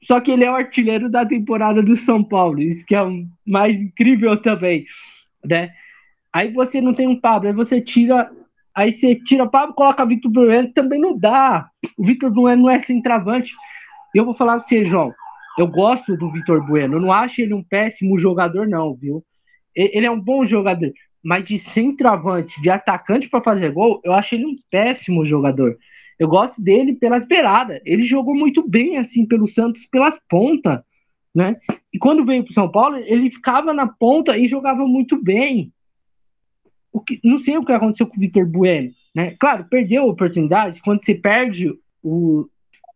Só que ele é o artilheiro da temporada do São Paulo. Isso que é o mais incrível também, né? Aí você não tem um Pablo, aí você tira, aí você tira o Pablo, coloca Vitor Bueno, também não dá. O Vitor Bueno não é centroavante. Eu vou falar para você, João. Eu gosto do Vitor Bueno. Eu não acho ele um péssimo jogador, não, viu? Ele é um bom jogador. Mas de centroavante, de atacante para fazer gol, eu acho ele um péssimo jogador. Eu gosto dele pelas beiradas. Ele jogou muito bem, assim, pelo Santos, pelas pontas, né? E quando veio para São Paulo, ele ficava na ponta e jogava muito bem. O que, não sei o que aconteceu com o Vitor Bueno, né? Claro, perdeu a oportunidade. Quando você perde o.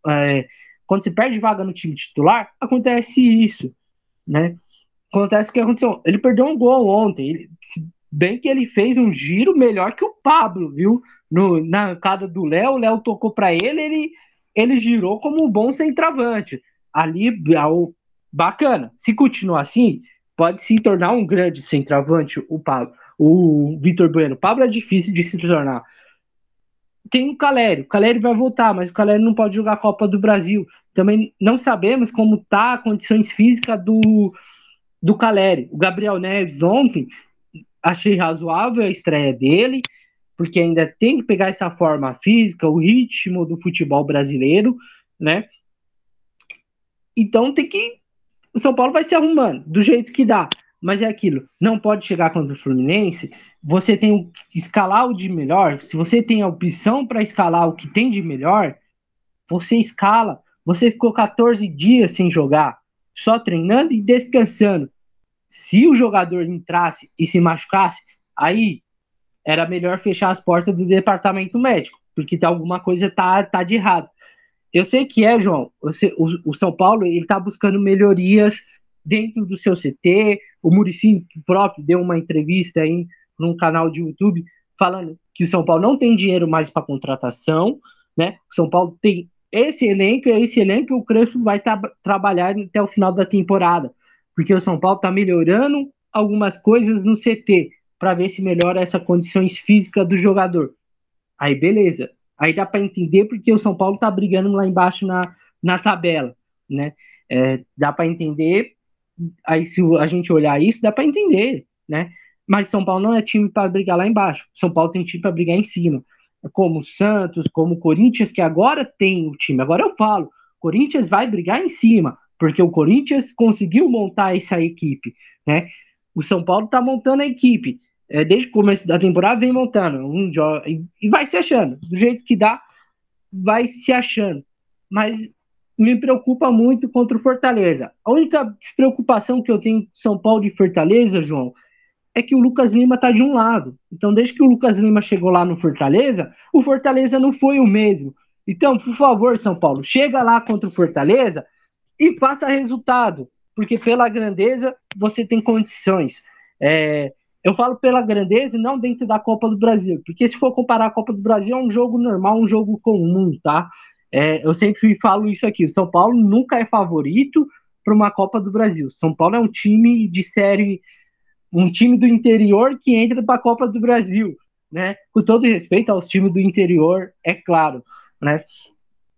É, quando você perde vaga no time titular, acontece isso, né? Acontece o que aconteceu. Ele perdeu um gol ontem. Ele, bem que ele fez um giro melhor que o Pablo, viu? No, na cada do Léo, o Léo tocou para ele, ele, ele girou como um bom centroavante. Ali, bacana. Se continuar assim, pode se tornar um grande centroavante o Pablo, o Vitor Bueno. Pablo é difícil de se tornar tem o Calério. O Calério vai voltar, mas o Calério não pode jogar a Copa do Brasil. Também não sabemos como tá a condições físicas do, do Calério. O Gabriel Neves ontem achei razoável a estreia dele, porque ainda tem que pegar essa forma física, o ritmo do futebol brasileiro, né? Então tem que o São Paulo vai se arrumando do jeito que dá. Mas é aquilo, não pode chegar contra o Fluminense você tem que escalar o de melhor, se você tem a opção para escalar o que tem de melhor, você escala. Você ficou 14 dias sem jogar, só treinando e descansando. Se o jogador entrasse e se machucasse, aí era melhor fechar as portas do departamento médico, porque alguma coisa tá, tá de errado. Eu sei que é, João. O, o São Paulo ele tá buscando melhorias dentro do seu CT. O Murici próprio deu uma entrevista aí num canal de YouTube falando que o São Paulo não tem dinheiro mais para contratação, né? São Paulo tem esse elenco, é esse elenco o Crespo vai tra trabalhar até o final da temporada, porque o São Paulo está melhorando algumas coisas no CT para ver se melhora essa condições físicas do jogador. Aí beleza, aí dá para entender porque o São Paulo está brigando lá embaixo na, na tabela, né? É, dá para entender. Aí se a gente olhar isso, dá para entender, né? Mas São Paulo não é time para brigar lá embaixo. São Paulo tem time para brigar em cima. Como Santos, como Corinthians, que agora tem o time. Agora eu falo, Corinthians vai brigar em cima, porque o Corinthians conseguiu montar essa equipe, né? O São Paulo está montando a equipe. é, desde o começo da temporada, vem montando um e, e vai se achando. Do jeito que dá, vai se achando. Mas me preocupa muito contra o Fortaleza. A única despreocupação que eu tenho com São Paulo e Fortaleza, João, é que o Lucas Lima está de um lado. Então, desde que o Lucas Lima chegou lá no Fortaleza, o Fortaleza não foi o mesmo. Então, por favor, São Paulo, chega lá contra o Fortaleza e faça resultado, porque pela grandeza você tem condições. É, eu falo pela grandeza e não dentro da Copa do Brasil, porque se for comparar a Copa do Brasil é um jogo normal, um jogo comum, tá? É, eu sempre falo isso aqui: o São Paulo nunca é favorito para uma Copa do Brasil. São Paulo é um time de série, um time do interior que entra para a Copa do Brasil, né? Com todo respeito aos times do interior, é claro né?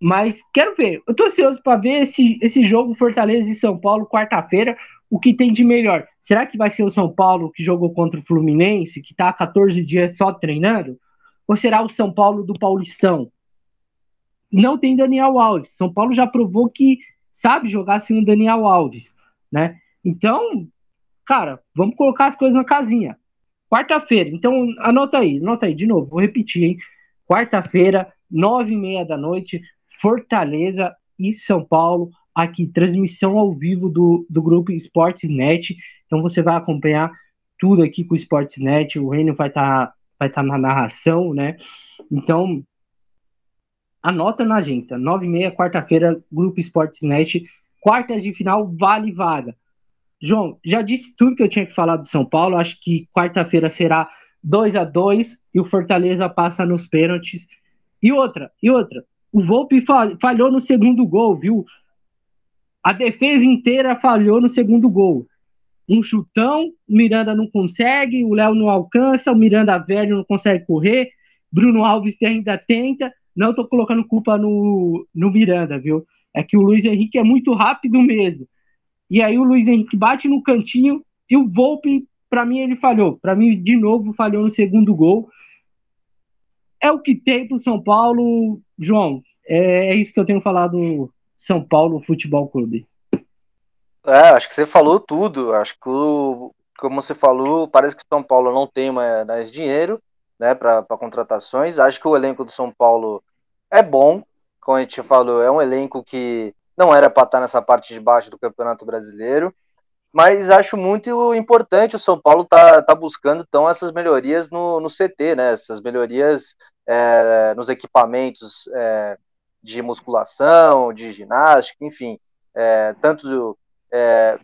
Mas quero ver. Eu tô ansioso para ver esse, esse jogo Fortaleza e São Paulo quarta-feira. O que tem de melhor? Será que vai ser o São Paulo que jogou contra o Fluminense, que tá há 14 dias só treinando? Ou será o São Paulo do Paulistão? Não tem Daniel Alves. São Paulo já provou que sabe jogar sem o Daniel Alves, né? Então, cara, vamos colocar as coisas na casinha. Quarta-feira, então anota aí, anota aí, de novo, vou repetir, hein? Quarta-feira, nove e meia da noite, Fortaleza e São Paulo, aqui, transmissão ao vivo do, do grupo Sportsnet. Então você vai acompanhar tudo aqui com o Sportsnet, o Reino vai estar tá, vai tá na narração, né? Então, anota na agenda, nove e meia, quarta-feira, grupo Sportsnet, quartas de final, vale vaga. João, já disse tudo que eu tinha que falar do São Paulo, acho que quarta-feira será 2 a 2 e o Fortaleza passa nos pênaltis e outra, e outra. O Volpe falhou no segundo gol, viu? A defesa inteira falhou no segundo gol. Um chutão, o Miranda não consegue, o Léo não alcança, o Miranda velho não consegue correr, Bruno Alves ainda tenta. Não estou colocando culpa no, no Miranda, viu? É que o Luiz Henrique é muito rápido mesmo. E aí o Luiz Henrique bate no cantinho e o Volpe, para mim, ele falhou. Para mim, de novo, falhou no segundo gol é o que tem para o São Paulo, João. É, é, isso que eu tenho falado São Paulo Futebol Clube. É, acho que você falou tudo. Acho que, como você falou, parece que o São Paulo não tem mais dinheiro né, para contratações. Acho que o elenco do São Paulo é bom, como a gente falou, é um elenco que não era para estar nessa parte de baixo do Campeonato Brasileiro mas acho muito importante o São Paulo tá, tá buscando então essas melhorias no, no CT, né? Essas melhorias é, nos equipamentos é, de musculação, de ginástica, enfim, é, tanto é,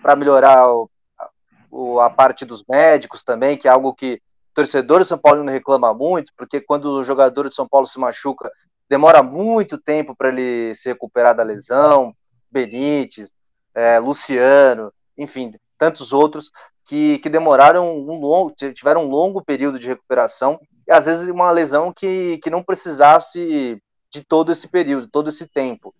para melhorar o, o, a parte dos médicos também, que é algo que torcedor do São Paulo não reclama muito, porque quando o jogador de São Paulo se machuca, demora muito tempo para ele se recuperar da lesão, Benítez, é, Luciano, enfim, tantos outros que, que demoraram um longo, tiveram um longo período de recuperação e às vezes uma lesão que, que não precisasse de todo esse período, todo esse tempo.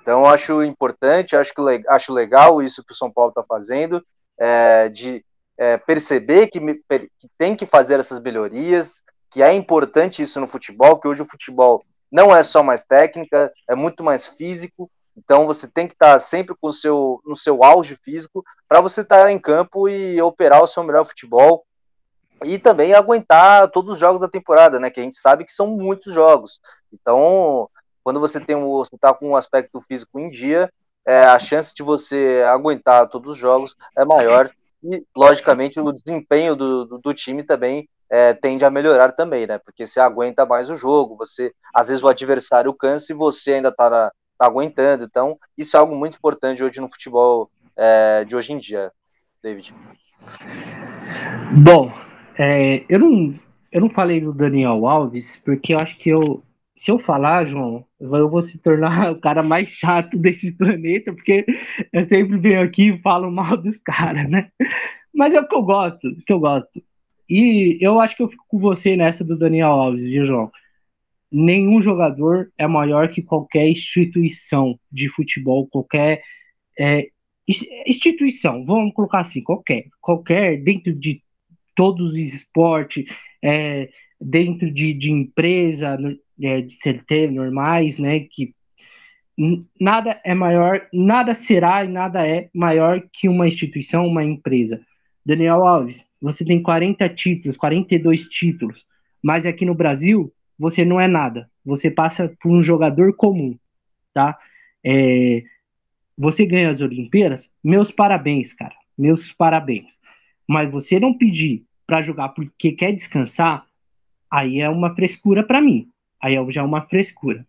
Então, acho importante, acho, que, acho legal isso que o São Paulo está fazendo, é, de é, perceber que, que tem que fazer essas melhorias, que é importante isso no futebol, que hoje o futebol não é só mais técnica, é muito mais físico, então você tem que estar sempre com seu, no seu auge físico para você estar em campo e operar o seu melhor futebol e também aguentar todos os jogos da temporada, né? Que a gente sabe que são muitos jogos. Então, quando você tem um, você está com um aspecto físico em dia, é, a chance de você aguentar todos os jogos é maior e, logicamente, o desempenho do, do, do time também é, tende a melhorar também, né? Porque você aguenta mais o jogo, você às vezes o adversário cansa e você ainda está tá aguentando. Então, isso é algo muito importante hoje no futebol é, de hoje em dia, David. Bom, é, eu, não, eu não falei do Daniel Alves, porque eu acho que eu, se eu falar, João, eu vou se tornar o cara mais chato desse planeta, porque eu sempre venho aqui e falo mal dos caras, né? Mas é o que eu gosto, que eu gosto. E eu acho que eu fico com você nessa do Daniel Alves, viu, João? nenhum jogador é maior que qualquer instituição de futebol, qualquer é, instituição, vamos colocar assim, qualquer, qualquer, dentro de todos os esportes, é, dentro de, de empresa, é, de CLT normais, né, que nada é maior, nada será e nada é maior que uma instituição, uma empresa. Daniel Alves, você tem 40 títulos, 42 títulos, mas aqui no Brasil você não é nada. Você passa por um jogador comum, tá? É, você ganha as Olimpíadas, meus parabéns, cara, meus parabéns. Mas você não pedir para jogar porque quer descansar, aí é uma frescura para mim. Aí já é uma frescura,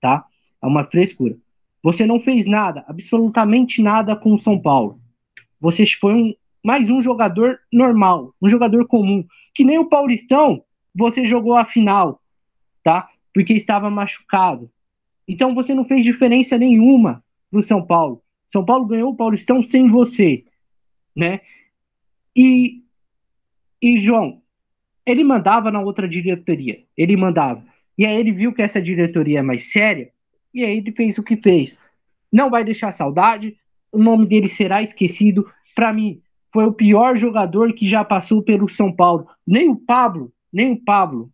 tá? É uma frescura. Você não fez nada, absolutamente nada com o São Paulo. Você foi mais um jogador normal, um jogador comum, que nem o Paulistão, você jogou a final, tá? Porque estava machucado. Então você não fez diferença nenhuma pro São Paulo. São Paulo ganhou o Paulistão sem você, né? E e João, ele mandava na outra diretoria, ele mandava. E aí ele viu que essa diretoria é mais séria, e aí ele fez o que fez. Não vai deixar saudade, o nome dele será esquecido. Para mim, foi o pior jogador que já passou pelo São Paulo. Nem o Pablo, nem o Pablo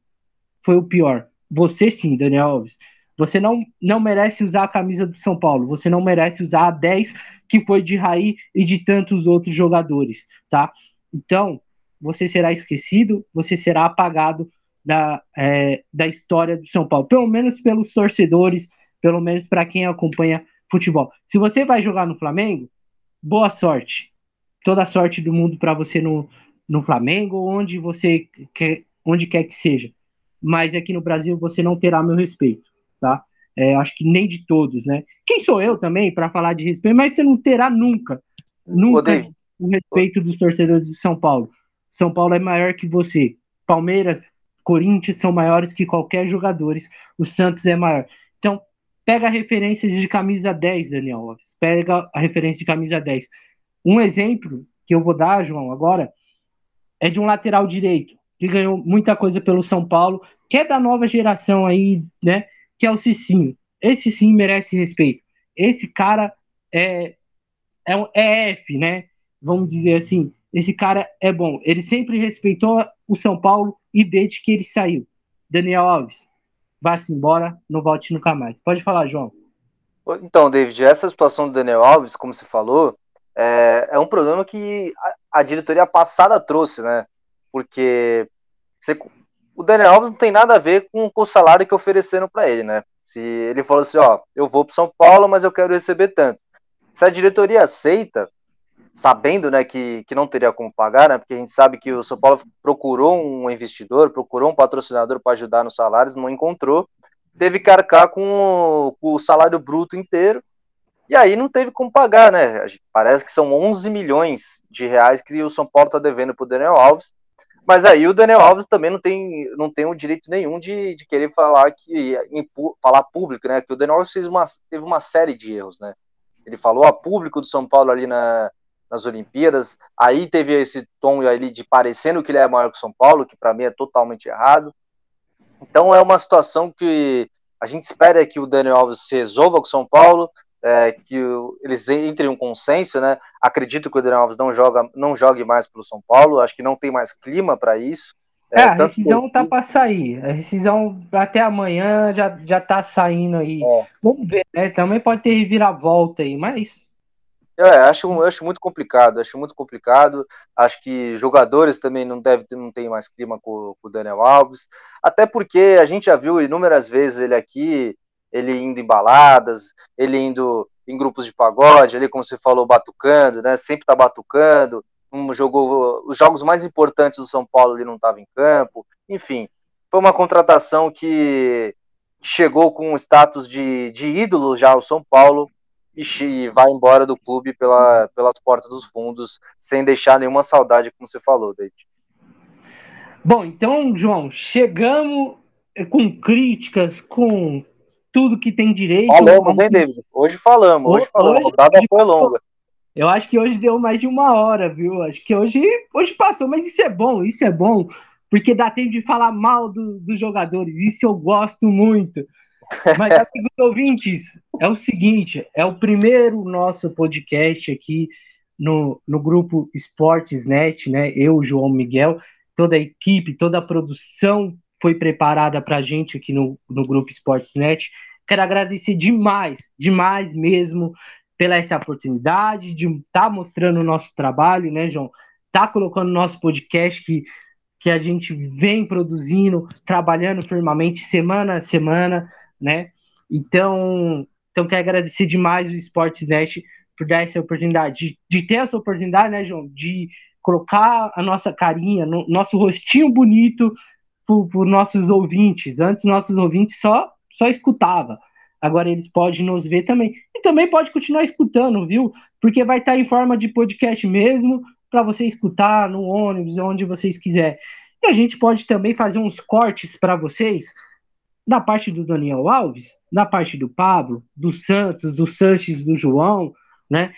foi o pior. Você sim, Daniel Alves. Você não, não merece usar a camisa do São Paulo. Você não merece usar a 10 que foi de Raí e de tantos outros jogadores, tá? Então, você será esquecido, você será apagado da, é, da história do São Paulo. Pelo menos pelos torcedores, pelo menos para quem acompanha futebol. Se você vai jogar no Flamengo, boa sorte. Toda a sorte do mundo para você no, no Flamengo, onde você quer, onde quer que seja. Mas aqui no Brasil você não terá meu respeito, tá? É, acho que nem de todos, né? Quem sou eu também para falar de respeito? Mas você não terá nunca, nunca o respeito dos torcedores de São Paulo. São Paulo é maior que você. Palmeiras, Corinthians são maiores que qualquer jogadores. O Santos é maior. Então, pega referências de camisa 10, Daniel Alves. Pega a referência de camisa 10. Um exemplo que eu vou dar, João, agora, é de um lateral direito, que ganhou muita coisa pelo São Paulo, que é da nova geração aí, né? Que é o Cicinho. Esse sim merece respeito. Esse cara é, é, um, é F, né? Vamos dizer assim. Esse cara é bom. Ele sempre respeitou o São Paulo e desde que ele saiu. Daniel Alves, vá-se embora, não volte nunca mais. Pode falar, João. Então, David, essa situação do Daniel Alves, como você falou, é, é um problema que a, a, diretoria passada trouxe, né? Porque você, o Daniel Alves não tem nada a ver com, com o salário que ofereceram para ele, né? Se ele falou assim, ó, eu vou para São Paulo, mas eu quero receber tanto. Se a diretoria aceita, sabendo, né, que, que não teria como pagar, né? Porque a gente sabe que o São Paulo procurou um investidor, procurou um patrocinador para ajudar nos salários, não encontrou, teve que arcar com o, com o salário bruto inteiro e aí não teve como pagar, né? Parece que são 11 milhões de reais que o São Paulo está devendo para o Daniel Alves. Mas aí o Daniel Alves também não tem, não tem o direito nenhum de, de querer falar que falar público, né? Que o Daniel Alves fez uma, teve uma série de erros, né? Ele falou a público do São Paulo ali na, nas Olimpíadas. Aí teve esse tom ali de parecendo que ele é maior que o São Paulo, que para mim é totalmente errado. Então é uma situação que a gente espera que o Daniel Alves se resolva com o São Paulo, é, que eles entrem em um consenso, né? Acredito que o Daniel Alves não joga, não jogue mais pelo São Paulo. Acho que não tem mais clima para isso. É, é a rescisão tá para sair. A rescisão até amanhã já, já tá saindo aí. É. Vamos ver, né? Também pode ter reviravolta aí, mas. É, acho, eu acho muito complicado, acho muito complicado. Acho que jogadores também não devem não tem mais clima com, com o Daniel Alves. Até porque a gente já viu inúmeras vezes ele aqui ele indo em baladas, ele indo em grupos de pagode, ali como você falou, batucando, né? Sempre tá batucando. Um jogou os jogos mais importantes do São Paulo ele não estava em campo. Enfim, foi uma contratação que chegou com um status de, de ídolo já ao São Paulo e vai embora do clube pela, pelas portas dos fundos, sem deixar nenhuma saudade, como você falou, David. Bom, então, João, chegamos com críticas, com tudo que tem direito. Falamos, hein, David? Hoje falamos, hoje, falamos. Hoje, a rodada hoje, foi longa. Eu acho que hoje deu mais de uma hora, viu? Acho que hoje, hoje passou, mas isso é bom, isso é bom, porque dá tempo de falar mal do, dos jogadores, isso eu gosto muito. Mas, amigos ouvintes, é o seguinte: é o primeiro nosso podcast aqui no, no grupo Esportes.net, né? Eu, João Miguel, toda a equipe, toda a produção foi preparada para a gente aqui no, no Grupo Sportsnet. Quero agradecer demais, demais mesmo, pela essa oportunidade de estar tá mostrando o nosso trabalho, né, João? tá colocando nosso podcast que, que a gente vem produzindo, trabalhando firmemente semana a semana, né? Então, então quero agradecer demais o Sportsnet por dar essa oportunidade, de, de ter essa oportunidade, né, João, de colocar a nossa carinha, no, nosso rostinho bonito para os nossos ouvintes. Antes, nossos ouvintes só, só escutava. Agora eles podem nos ver também. E também pode continuar escutando, viu? Porque vai estar em forma de podcast mesmo, para você escutar no ônibus, onde vocês quiserem. E a gente pode também fazer uns cortes para vocês da parte do Daniel Alves, da parte do Pablo, do Santos, do Sanches, do João, né?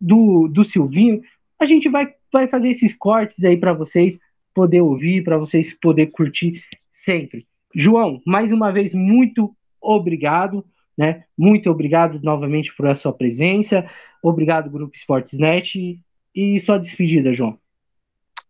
Do, do Silvinho. A gente vai vai fazer esses cortes aí para vocês poder ouvir, para vocês poder curtir sempre. João, mais uma vez muito obrigado, né? Muito obrigado novamente por a sua presença. Obrigado Grupo Sportsnet e sua despedida, João.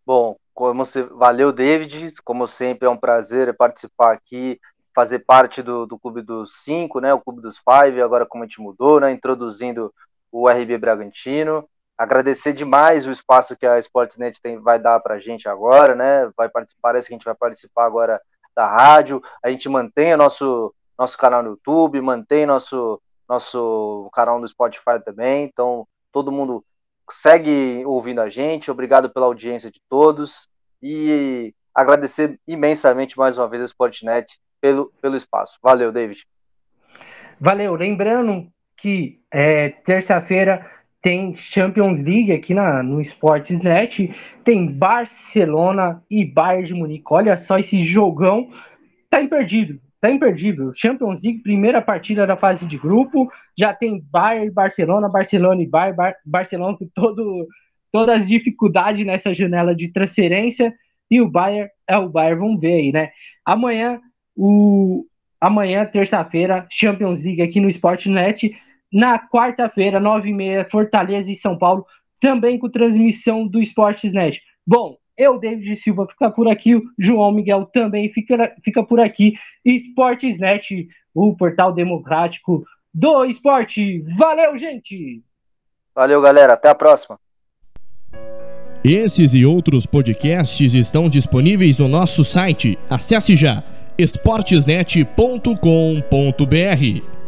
Bom, como você valeu, David. Como sempre é um prazer participar aqui, fazer parte do, do clube dos cinco, né? O clube dos five. Agora como a gente mudou, né? Introduzindo o RB Bragantino agradecer demais o espaço que a Sportsnet tem, vai dar para a gente agora, né? Vai participar, parece que a gente vai participar agora da rádio. A gente mantém o nosso, nosso canal no YouTube, mantém nosso, nosso canal no Spotify também. Então, todo mundo segue ouvindo a gente. Obrigado pela audiência de todos. E agradecer imensamente mais uma vez a Sportnet pelo, pelo espaço. Valeu, David. Valeu. Lembrando que é, terça-feira tem Champions League aqui na, no Sportsnet, tem Barcelona e Bayern de Munique. Olha só esse jogão, tá imperdível, tá imperdível. Champions League, primeira partida da fase de grupo, já tem Bayern e Barcelona, Barcelona e Bayern, Bar Barcelona com todo, todas as dificuldades nessa janela de transferência, e o Bayern é o Bayern, vamos ver aí, né? Amanhã, o amanhã, terça-feira, Champions League aqui no Sportnet, na quarta-feira, nove e meia, Fortaleza e São Paulo, também com transmissão do Esportes.net. Bom, eu, David Silva, fica por aqui, o João Miguel também fica, fica por aqui. Esportes.net, o portal democrático do esporte. Valeu, gente! Valeu, galera. Até a próxima. Esses e outros podcasts estão disponíveis no nosso site. Acesse já esportesnet.com.br.